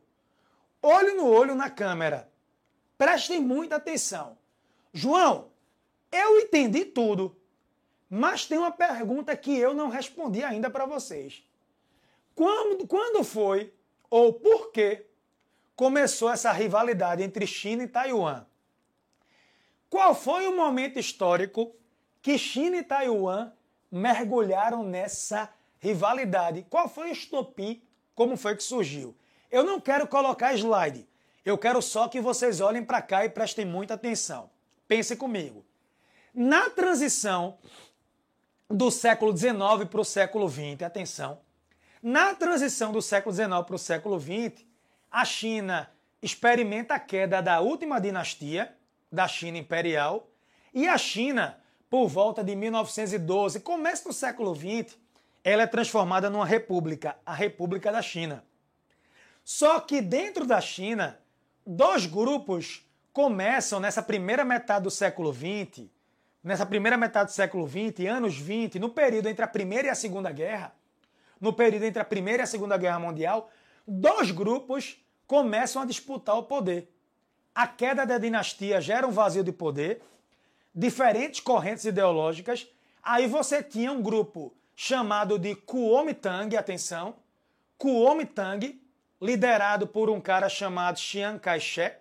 Olho no olho na câmera. Prestem muita atenção. João, eu entendi tudo, mas tem uma pergunta que eu não respondi ainda para vocês. Quando, quando foi ou por que começou essa rivalidade entre China e Taiwan? Qual foi o momento histórico que China e Taiwan mergulharam nessa rivalidade? Qual foi o estopim? Como foi que surgiu? Eu não quero colocar slide. Eu quero só que vocês olhem para cá e prestem muita atenção. Pense comigo. Na transição do século XIX para o século XX, atenção, na transição do século XIX para o século XX, a China experimenta a queda da última dinastia, da China imperial, e a China, por volta de 1912, começo do século XX, ela é transformada numa república, a República da China. Só que dentro da China, dois grupos começam nessa primeira metade do século XX, nessa primeira metade do século XX, anos 20, no período entre a Primeira e a Segunda Guerra, no período entre a Primeira e a Segunda Guerra Mundial, dois grupos começam a disputar o poder. A queda da dinastia gera um vazio de poder, diferentes correntes ideológicas. Aí você tinha um grupo chamado de Kuomintang, atenção, Kuomintang, liderado por um cara chamado Chiang Kai-shek,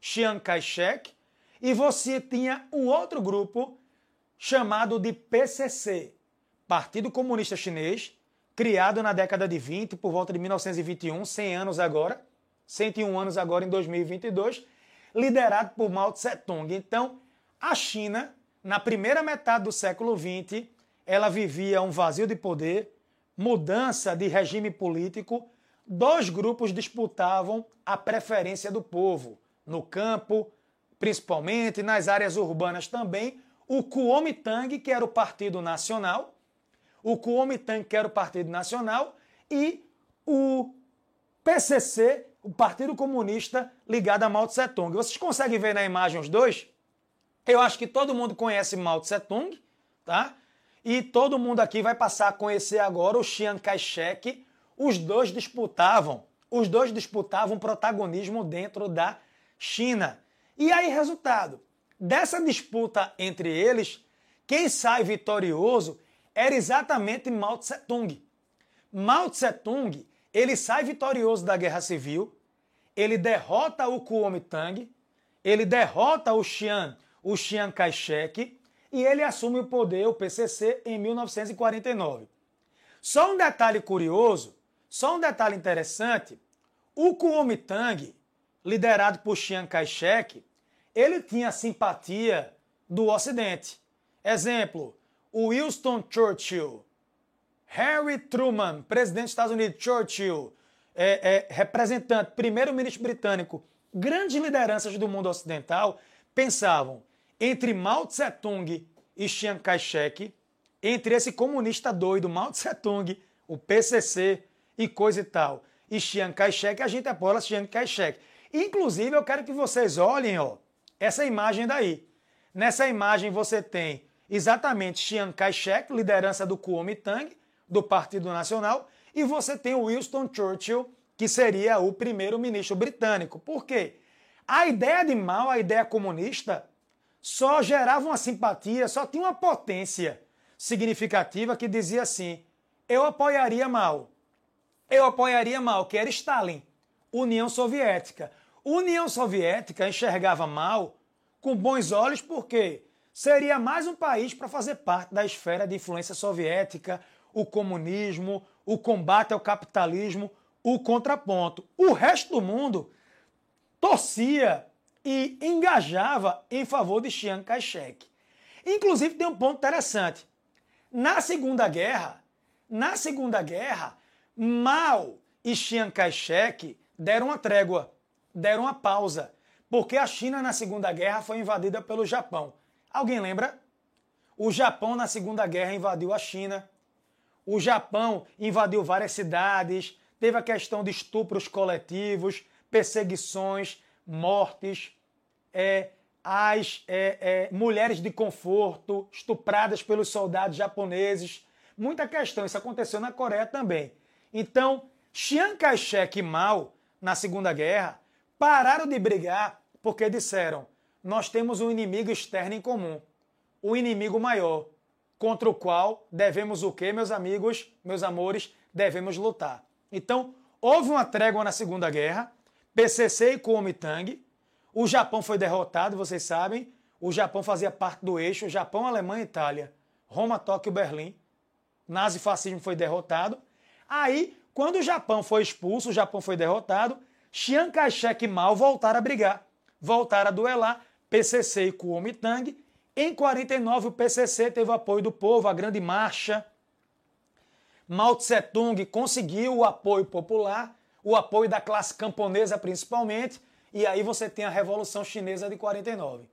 Chiang Kai-shek, e você tinha um outro grupo chamado de PCC, Partido Comunista Chinês, criado na década de 20, por volta de 1921, 100 anos agora, 101 anos agora em 2022, liderado por Mao Tse-tung. Então, a China, na primeira metade do século 20, ela vivia um vazio de poder, mudança de regime político, dois grupos disputavam a preferência do povo. No campo, principalmente, nas áreas urbanas também, o Kuomintang, que era o Partido Nacional, o Kuomintang, que era o Partido Nacional, e o PCC, o Partido Comunista ligado a Mao Tse Tung. Vocês conseguem ver na imagem os dois? Eu acho que todo mundo conhece Mao Tse Tung, tá? E todo mundo aqui vai passar a conhecer agora o Chiang Kai-shek, os dois disputavam, os dois disputavam protagonismo dentro da China. E aí, resultado, dessa disputa entre eles, quem sai vitorioso era exatamente Mao Tse Tung. Mao Tse Tung, ele sai vitorioso da Guerra Civil, ele derrota o Kuomintang, ele derrota o Chiang, o Chiang Kai-shek e ele assume o poder, o PCC, em 1949. Só um detalhe curioso só um detalhe interessante: o Kuomintang, liderado por Chiang Kai-shek, ele tinha simpatia do Ocidente. Exemplo, Winston Churchill, Harry Truman, presidente dos Estados Unidos, Churchill, é, é, representante, primeiro-ministro britânico, grandes lideranças do mundo ocidental pensavam entre Mao Tse-tung e Chiang Kai-shek, entre esse comunista doido Mao Tse-tung, o PCC, e coisa e tal. E Chiang Kai-shek, a gente apoia Chiang Kai-shek. Inclusive, eu quero que vocês olhem ó, essa imagem daí. Nessa imagem você tem exatamente Chiang Kai-shek, liderança do Kuomintang, do Partido Nacional, e você tem o Winston Churchill, que seria o primeiro-ministro britânico. Por quê? A ideia de Mao, a ideia comunista, só gerava uma simpatia, só tinha uma potência significativa que dizia assim: eu apoiaria Mao, eu apoiaria mal, que era Stalin, União Soviética. União Soviética enxergava mal com bons olhos porque seria mais um país para fazer parte da esfera de influência soviética, o comunismo, o combate ao capitalismo, o contraponto. O resto do mundo torcia e engajava em favor de Chiang Kai-shek. Inclusive tem um ponto interessante. Na Segunda Guerra, na Segunda Guerra, Mao e Chiang Kai-shek deram uma trégua, deram uma pausa, porque a China na Segunda Guerra foi invadida pelo Japão. Alguém lembra? O Japão na Segunda Guerra invadiu a China. O Japão invadiu várias cidades, teve a questão de estupros coletivos, perseguições, mortes, é, as é, é, mulheres de conforto estupradas pelos soldados japoneses. Muita questão. Isso aconteceu na Coreia também. Então, Chiang Kai-shek e Mao, na Segunda Guerra, pararam de brigar porque disseram: nós temos um inimigo externo em comum, o inimigo maior, contra o qual devemos o quê, meus amigos, meus amores? Devemos lutar. Então, houve uma trégua na Segunda Guerra, PCC e Kuomintang. O Japão foi derrotado, vocês sabem. O Japão fazia parte do eixo Japão, Alemanha Itália. Roma, Tóquio, Berlim. Nazifascismo foi derrotado. Aí, quando o Japão foi expulso, o Japão foi derrotado, Chiang Kai-shek e Mao voltaram a brigar. Voltaram a duelar PCC e Kuomintang. Em 49, o PCC teve o apoio do povo, a Grande Marcha. Mao Tse-tung conseguiu o apoio popular, o apoio da classe camponesa principalmente, e aí você tem a Revolução Chinesa de 49.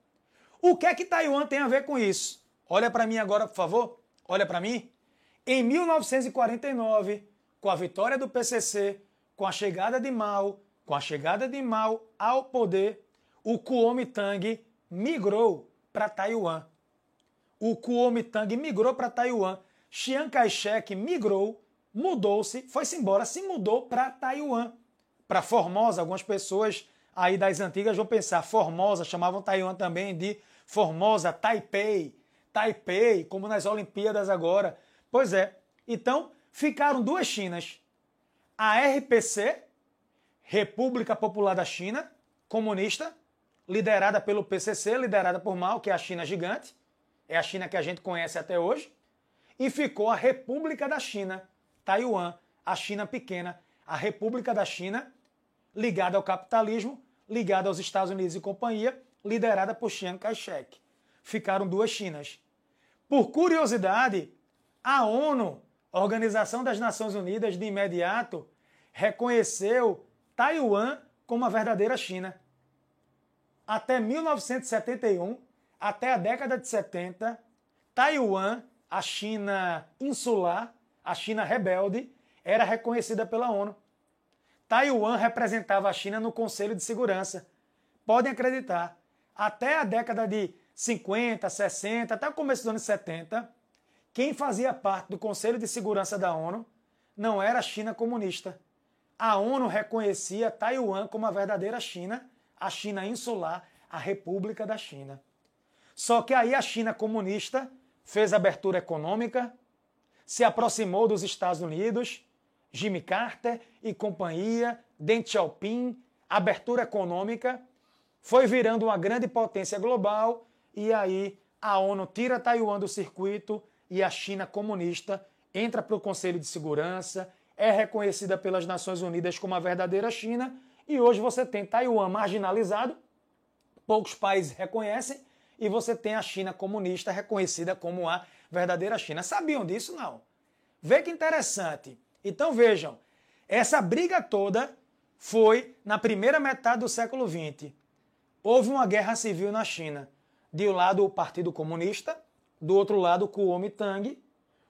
O que é que Taiwan tem a ver com isso? Olha para mim agora, por favor. Olha para mim. Em 1949, com a vitória do PCC, com a chegada de Mao, com a chegada de Mao ao poder, o Kuomintang migrou para Taiwan. O Kuomintang migrou para Taiwan. Chiang Kai-shek migrou, mudou-se, foi-se embora, se mudou para Taiwan. Para Formosa, algumas pessoas aí das antigas vão pensar, Formosa, chamavam Taiwan também de Formosa, Taipei, Taipei, como nas Olimpíadas agora. Pois é. Então, ficaram duas Chinas. A RPC, República Popular da China, comunista, liderada pelo PCC, liderada por Mao, que é a China gigante, é a China que a gente conhece até hoje, e ficou a República da China, Taiwan, a China pequena, a República da China, ligada ao capitalismo, ligada aos Estados Unidos e companhia, liderada por Chiang Kai-shek. Ficaram duas Chinas. Por curiosidade, a ONU, Organização das Nações Unidas, de imediato reconheceu Taiwan como a verdadeira China. Até 1971, até a década de 70, Taiwan, a China insular, a China rebelde, era reconhecida pela ONU. Taiwan representava a China no Conselho de Segurança. Podem acreditar, até a década de 50, 60, até o começo dos anos 70, quem fazia parte do Conselho de Segurança da ONU não era a China comunista. A ONU reconhecia Taiwan como a verdadeira China, a China insular, a República da China. Só que aí a China comunista fez abertura econômica, se aproximou dos Estados Unidos, Jimmy Carter e companhia, Deng Xiaoping, abertura econômica, foi virando uma grande potência global e aí a ONU tira Taiwan do circuito e a China comunista entra para o Conselho de Segurança, é reconhecida pelas Nações Unidas como a verdadeira China, e hoje você tem Taiwan marginalizado, poucos países reconhecem, e você tem a China comunista reconhecida como a verdadeira China. Sabiam disso? Não. Vê que interessante. Então vejam, essa briga toda foi na primeira metade do século XX. Houve uma guerra civil na China. De um lado, o Partido Comunista, do outro lado, Kuomintang.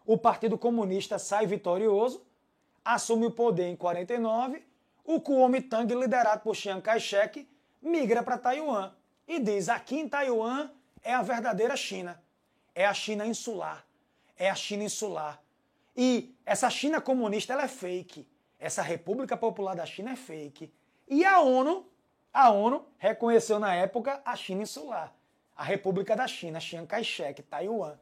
O Partido Comunista sai vitorioso, assume o poder em 49. O Kuomintang, liderado por Chiang Kai-shek, migra para Taiwan e diz: aqui em Taiwan é a verdadeira China. É a China insular. É a China insular. E essa China comunista ela é fake. Essa República Popular da China é fake. E a ONU, a ONU reconheceu na época a China insular a República da China, Chiang Kai-shek, Taiwan.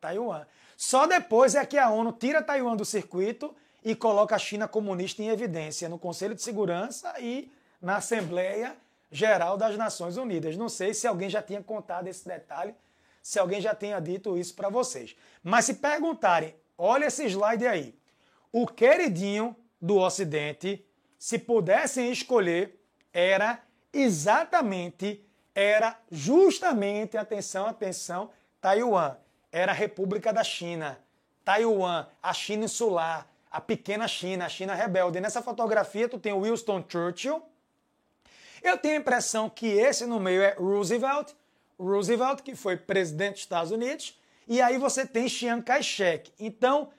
Taiwan. Só depois é que a ONU tira Taiwan do circuito e coloca a China comunista em evidência no Conselho de Segurança e na Assembleia Geral das Nações Unidas. Não sei se alguém já tinha contado esse detalhe, se alguém já tinha dito isso para vocês. Mas se perguntarem, olha esse slide aí. O queridinho do Ocidente, se pudessem escolher, era exatamente era justamente, atenção, atenção, Taiwan. Era a República da China. Taiwan, a China insular, a pequena China, a China rebelde. nessa fotografia tu tem Winston Churchill. Eu tenho a impressão que esse no meio é Roosevelt, Roosevelt que foi presidente dos Estados Unidos, e aí você tem Chiang Kai-shek. Então,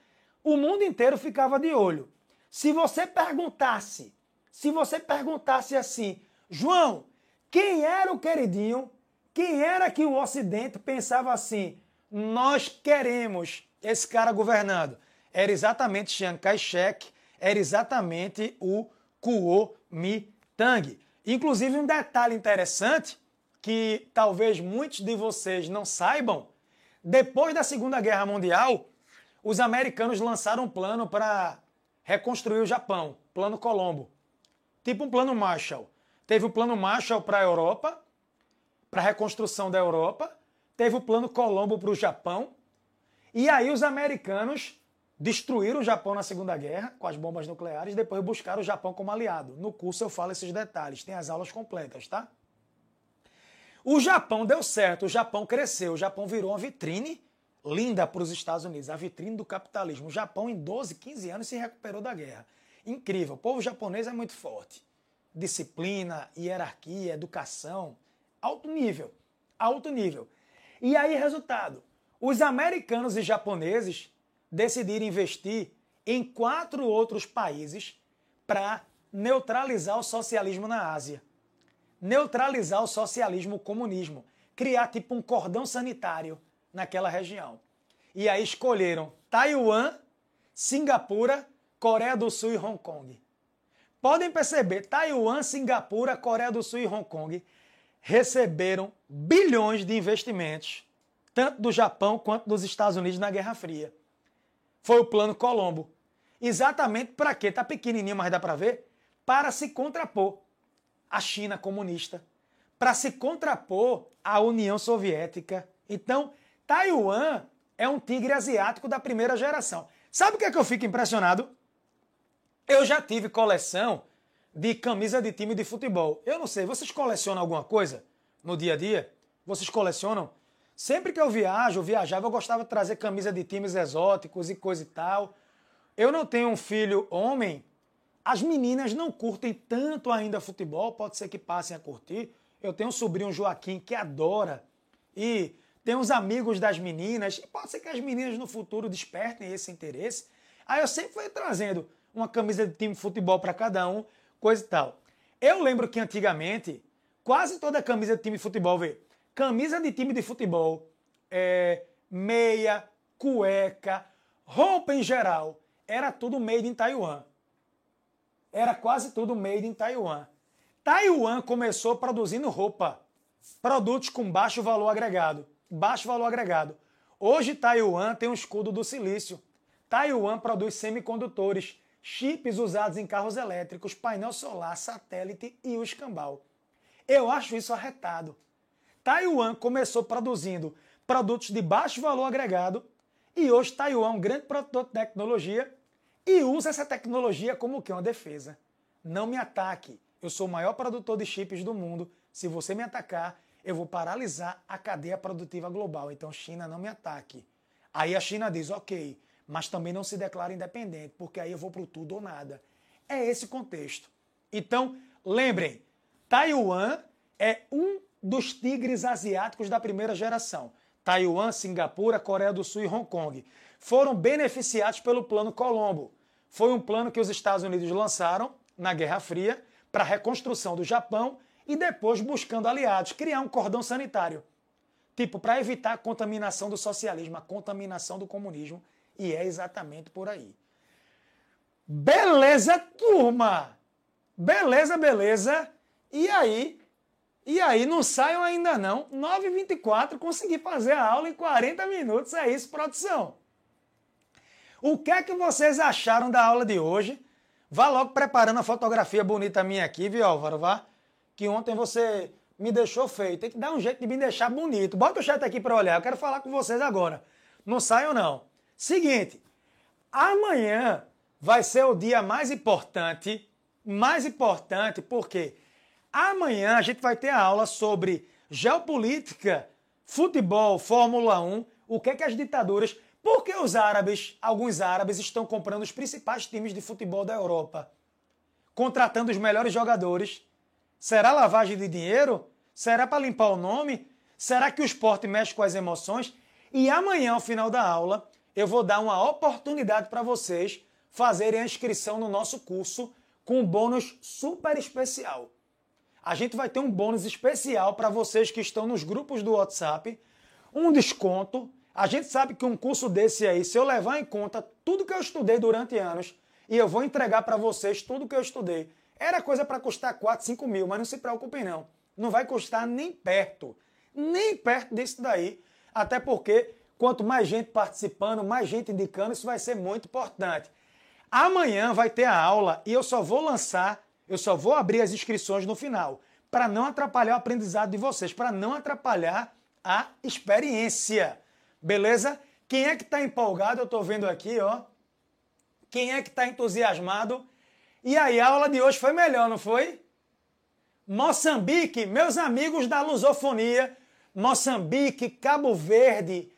o mundo inteiro ficava de olho. Se você perguntasse, se você perguntasse assim, João, quem era o queridinho? Quem era que o Ocidente pensava assim? Nós queremos esse cara governando. Era exatamente Chiang Kai-shek, era exatamente o Kuomintang. Inclusive, um detalhe interessante que talvez muitos de vocês não saibam: depois da Segunda Guerra Mundial, os americanos lançaram um plano para reconstruir o Japão, Plano Colombo. Tipo um plano Marshall. Teve o plano Marshall para a Europa, para a reconstrução da Europa, teve o plano Colombo para o Japão, e aí os americanos destruíram o Japão na Segunda Guerra com as bombas nucleares depois buscaram o Japão como aliado. No curso eu falo esses detalhes, tem as aulas completas, tá? O Japão deu certo, o Japão cresceu, o Japão virou uma vitrine linda para os Estados Unidos, a vitrine do capitalismo. O Japão, em 12, 15 anos, se recuperou da guerra. Incrível. O povo japonês é muito forte. Disciplina, hierarquia, educação, alto nível. Alto nível. E aí, resultado: os americanos e japoneses decidiram investir em quatro outros países para neutralizar o socialismo na Ásia neutralizar o socialismo, o comunismo, criar tipo um cordão sanitário naquela região. E aí escolheram Taiwan, Singapura, Coreia do Sul e Hong Kong. Podem perceber, Taiwan, Singapura, Coreia do Sul e Hong Kong receberam bilhões de investimentos, tanto do Japão quanto dos Estados Unidos na Guerra Fria. Foi o plano Colombo. Exatamente para quê? Tá pequenininho, mas dá para ver? Para se contrapor a China comunista, para se contrapor à União Soviética. Então, Taiwan é um tigre asiático da primeira geração. Sabe o que é que eu fico impressionado? Eu já tive coleção de camisa de time de futebol. Eu não sei, vocês colecionam alguma coisa no dia a dia? Vocês colecionam? Sempre que eu viajo, eu viajava, eu gostava de trazer camisa de times exóticos e coisa e tal. Eu não tenho um filho homem, as meninas não curtem tanto ainda futebol, pode ser que passem a curtir. Eu tenho um sobrinho Joaquim que adora e tem uns amigos das meninas, e pode ser que as meninas no futuro despertem esse interesse. Aí eu sempre fui trazendo uma camisa de time de futebol para cada um, coisa e tal. Eu lembro que antigamente, quase toda camisa de time de futebol, vê, camisa de time de futebol, é, meia, cueca, roupa em geral, era tudo made in Taiwan era quase tudo made in Taiwan. Taiwan começou produzindo roupa, produtos com baixo valor agregado. Baixo valor agregado. Hoje Taiwan tem um escudo do silício. Taiwan produz semicondutores, chips usados em carros elétricos, painel solar, satélite e o escambau. Eu acho isso arretado. Taiwan começou produzindo produtos de baixo valor agregado e hoje Taiwan é um grande produtor de tecnologia e usa essa tecnologia como que uma defesa. Não me ataque. Eu sou o maior produtor de chips do mundo. Se você me atacar, eu vou paralisar a cadeia produtiva global. Então, China, não me ataque. Aí a China diz, ok, mas também não se declara independente, porque aí eu vou pro tudo ou nada. É esse contexto. Então, lembrem, Taiwan é um dos tigres asiáticos da primeira geração. Taiwan, Singapura, Coreia do Sul e Hong Kong foram beneficiados pelo Plano Colombo. Foi um plano que os Estados Unidos lançaram na Guerra Fria para a reconstrução do Japão e depois buscando aliados, criar um cordão sanitário. Tipo, para evitar a contaminação do socialismo, a contaminação do comunismo. E é exatamente por aí. Beleza, turma! Beleza, beleza. E aí, e aí, não saiam ainda não. 9h24, consegui fazer a aula em 40 minutos. É isso, produção. O que é que vocês acharam da aula de hoje? Vá logo preparando a fotografia bonita minha aqui, viu, Álvaro? Vá. Que ontem você me deixou feio. Tem que dar um jeito de me deixar bonito. Bota o chat aqui para olhar. Eu quero falar com vocês agora. Não saiam, não. Seguinte. Amanhã vai ser o dia mais importante. Mais importante porque Amanhã a gente vai ter a aula sobre geopolítica, futebol, Fórmula 1, o que é que as ditaduras. Por que os árabes, alguns árabes, estão comprando os principais times de futebol da Europa? Contratando os melhores jogadores. Será lavagem de dinheiro? Será para limpar o nome? Será que o esporte mexe com as emoções? E amanhã, ao final da aula, eu vou dar uma oportunidade para vocês fazerem a inscrição no nosso curso com um bônus super especial. A gente vai ter um bônus especial para vocês que estão nos grupos do WhatsApp, um desconto. A gente sabe que um curso desse aí, se eu levar em conta tudo que eu estudei durante anos, e eu vou entregar para vocês tudo que eu estudei, era coisa para custar 4, 5 mil, mas não se preocupem não. Não vai custar nem perto, nem perto disso daí. Até porque quanto mais gente participando, mais gente indicando, isso vai ser muito importante. Amanhã vai ter a aula e eu só vou lançar, eu só vou abrir as inscrições no final, para não atrapalhar o aprendizado de vocês, para não atrapalhar a experiência. Beleza? Quem é que está empolgado? Eu estou vendo aqui, ó. Quem é que está entusiasmado? E aí, a aula de hoje foi melhor, não foi? Moçambique, meus amigos da lusofonia, Moçambique, Cabo Verde,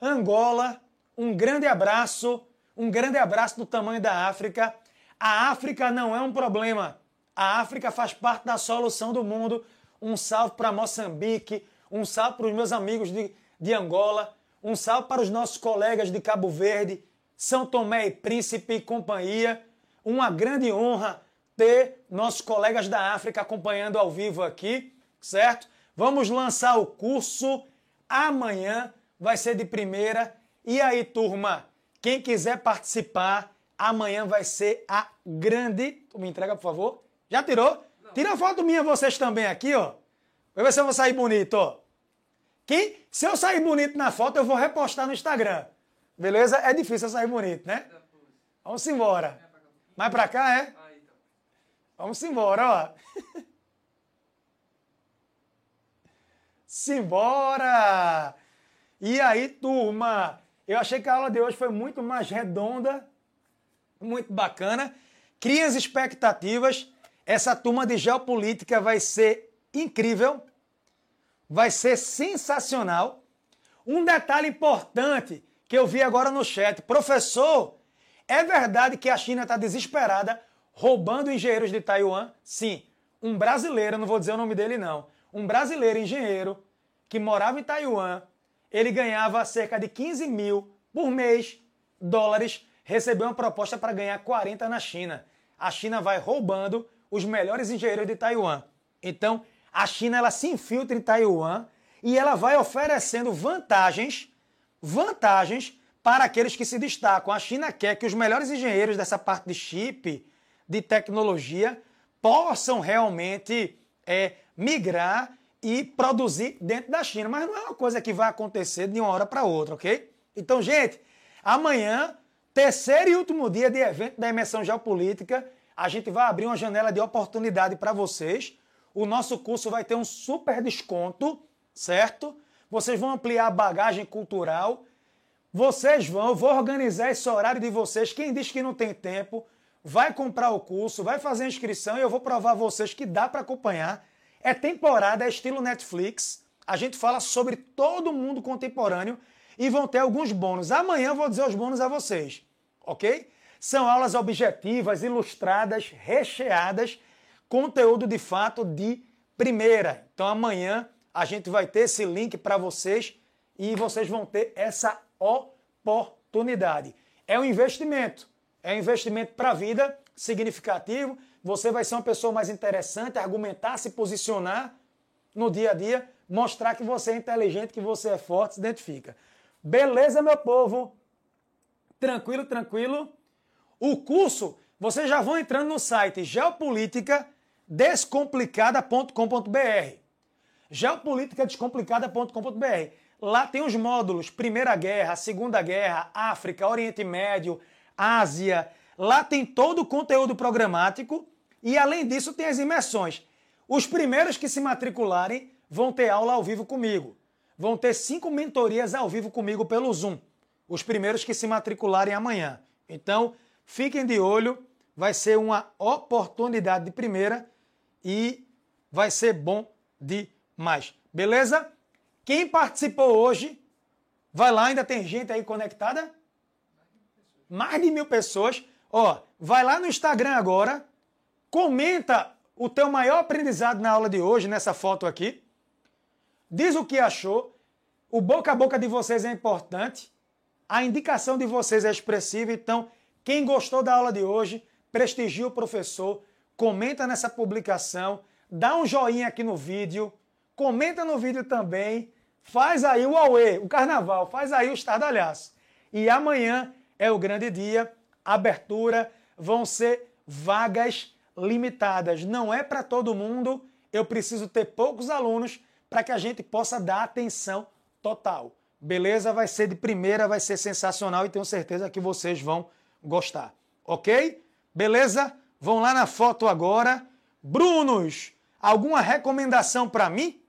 Angola, um grande abraço. Um grande abraço do tamanho da África. A África não é um problema. A África faz parte da solução do mundo. Um salve para Moçambique, um salve para os meus amigos de, de Angola, um salve para os nossos colegas de Cabo Verde, São Tomé e Príncipe e companhia. Uma grande honra ter nossos colegas da África acompanhando ao vivo aqui, certo? Vamos lançar o curso amanhã, vai ser de primeira. E aí, turma, quem quiser participar, amanhã vai ser a grande. Me entrega, por favor? Já tirou? Não. Tira foto minha, vocês também aqui, ó. Vai ver se eu vou sair bonito, ó. Quem? Se eu sair bonito na foto, eu vou repostar no Instagram. Beleza? É difícil eu sair bonito, né? Vamos embora. Mais pra cá, é? Vamos embora, ó. Simbora! E aí, turma? Eu achei que a aula de hoje foi muito mais redonda, muito bacana. Cria as expectativas. Essa turma de geopolítica vai ser incrível, vai ser sensacional. Um detalhe importante que eu vi agora no chat: professor, é verdade que a China está desesperada roubando engenheiros de Taiwan? Sim, um brasileiro, não vou dizer o nome dele não, um brasileiro engenheiro que morava em Taiwan ele ganhava cerca de 15 mil por mês dólares, recebeu uma proposta para ganhar 40 na China. A China vai roubando os melhores engenheiros de Taiwan. Então, a China ela se infiltra em Taiwan e ela vai oferecendo vantagens, vantagens para aqueles que se destacam. A China quer que os melhores engenheiros dessa parte de chip, de tecnologia, possam realmente é, migrar e produzir dentro da China. Mas não é uma coisa que vai acontecer de uma hora para outra, ok? Então, gente, amanhã, terceiro e último dia de evento da imersão geopolítica, a gente vai abrir uma janela de oportunidade para vocês. O nosso curso vai ter um super desconto, certo? Vocês vão ampliar a bagagem cultural. Vocês vão, eu vou organizar esse horário de vocês. Quem diz que não tem tempo, vai comprar o curso, vai fazer a inscrição e eu vou provar a vocês que dá para acompanhar é temporada, é estilo Netflix. A gente fala sobre todo mundo contemporâneo e vão ter alguns bônus. Amanhã eu vou dizer os bônus a vocês, ok? São aulas objetivas, ilustradas, recheadas, conteúdo de fato de primeira. Então amanhã a gente vai ter esse link para vocês e vocês vão ter essa oportunidade. É um investimento, é um investimento para a vida significativo você vai ser uma pessoa mais interessante, argumentar, se posicionar no dia a dia, mostrar que você é inteligente, que você é forte, se identifica. Beleza, meu povo? Tranquilo, tranquilo? O curso, vocês já vão entrando no site geopolíticadescomplicada.com.br. Geopolíticadescomplicada.com.br. Lá tem os módulos Primeira Guerra, Segunda Guerra, África, Oriente Médio, Ásia, Lá tem todo o conteúdo programático e, além disso, tem as imersões. Os primeiros que se matricularem vão ter aula ao vivo comigo. Vão ter cinco mentorias ao vivo comigo pelo Zoom. Os primeiros que se matricularem amanhã. Então, fiquem de olho. Vai ser uma oportunidade de primeira e vai ser bom demais. Beleza? Quem participou hoje, vai lá, ainda tem gente aí conectada? Mais de mil pessoas. Ó, vai lá no Instagram agora, comenta o teu maior aprendizado na aula de hoje, nessa foto aqui. Diz o que achou. O boca a boca de vocês é importante. A indicação de vocês é expressiva. Então, Quem gostou da aula de hoje, prestigia o professor, comenta nessa publicação, dá um joinha aqui no vídeo, comenta no vídeo também, faz aí o Aue, o carnaval, faz aí o estardalhaço. E amanhã é o grande dia, abertura, vão ser vagas limitadas. Não é para todo mundo, eu preciso ter poucos alunos para que a gente possa dar atenção total. Beleza? Vai ser de primeira, vai ser sensacional e tenho certeza que vocês vão gostar. Ok? Beleza? Vão lá na foto agora. Brunos, alguma recomendação para mim?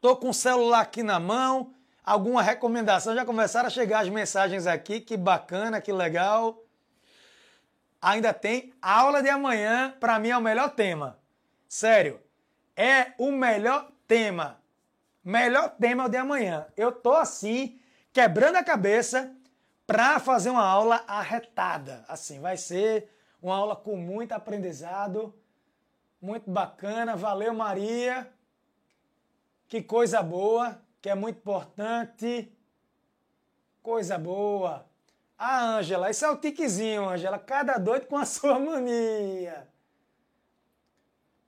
Tô com o celular aqui na mão. Alguma recomendação? Já começaram a chegar as mensagens aqui. Que bacana, que legal. Ainda tem aula de amanhã. Para mim é o melhor tema. Sério, é o melhor tema. Melhor tema é o de amanhã. Eu tô assim, quebrando a cabeça para fazer uma aula arretada. Assim, vai ser uma aula com muito aprendizado, muito bacana. Valeu, Maria. Que coisa boa, que é muito importante. Coisa boa. Ah, Ângela, isso é o tiquezinho, Ângela. Cada doido com a sua mania.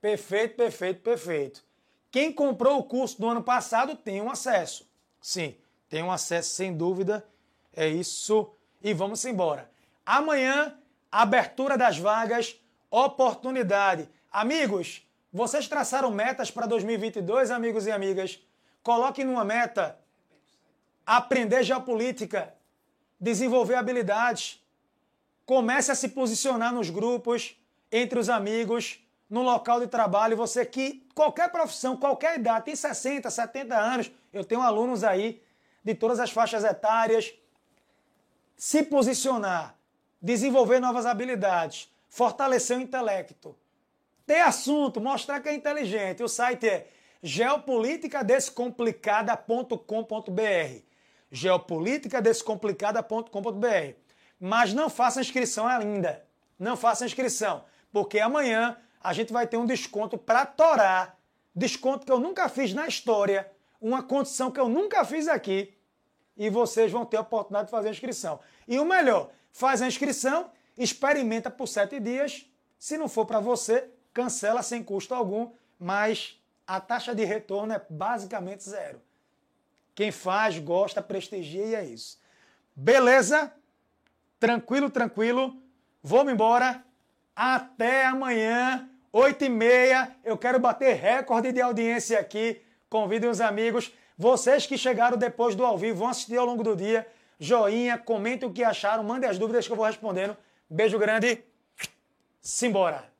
Perfeito, perfeito, perfeito. Quem comprou o curso do ano passado tem um acesso. Sim, tem um acesso sem dúvida. É isso. E vamos embora. Amanhã, abertura das vagas, oportunidade. Amigos, vocês traçaram metas para 2022, amigos e amigas? Coloquem numa meta aprender geopolítica, desenvolver habilidades. Comece a se posicionar nos grupos, entre os amigos no local de trabalho, você que qualquer profissão, qualquer idade, tem 60, 70 anos, eu tenho alunos aí de todas as faixas etárias, se posicionar, desenvolver novas habilidades, fortalecer o intelecto, ter assunto, mostrar que é inteligente. O site é geopoliticadescomplicada.com.br geopoliticadescomplicada.com.br Mas não faça inscrição ainda. Não faça inscrição, porque amanhã a gente vai ter um desconto para torar. Desconto que eu nunca fiz na história, uma condição que eu nunca fiz aqui. E vocês vão ter a oportunidade de fazer a inscrição. E o melhor, faz a inscrição, experimenta por sete dias. Se não for para você, cancela sem custo algum, mas a taxa de retorno é basicamente zero. Quem faz, gosta, prestigia e é isso. Beleza? Tranquilo, tranquilo. Vamos embora. Até amanhã. 8 e meia, eu quero bater recorde de audiência aqui. Convidem os amigos. Vocês que chegaram depois do ao vivo, vão assistir ao longo do dia. Joinha, comentem o que acharam, mandem as dúvidas que eu vou respondendo. Beijo grande. Simbora!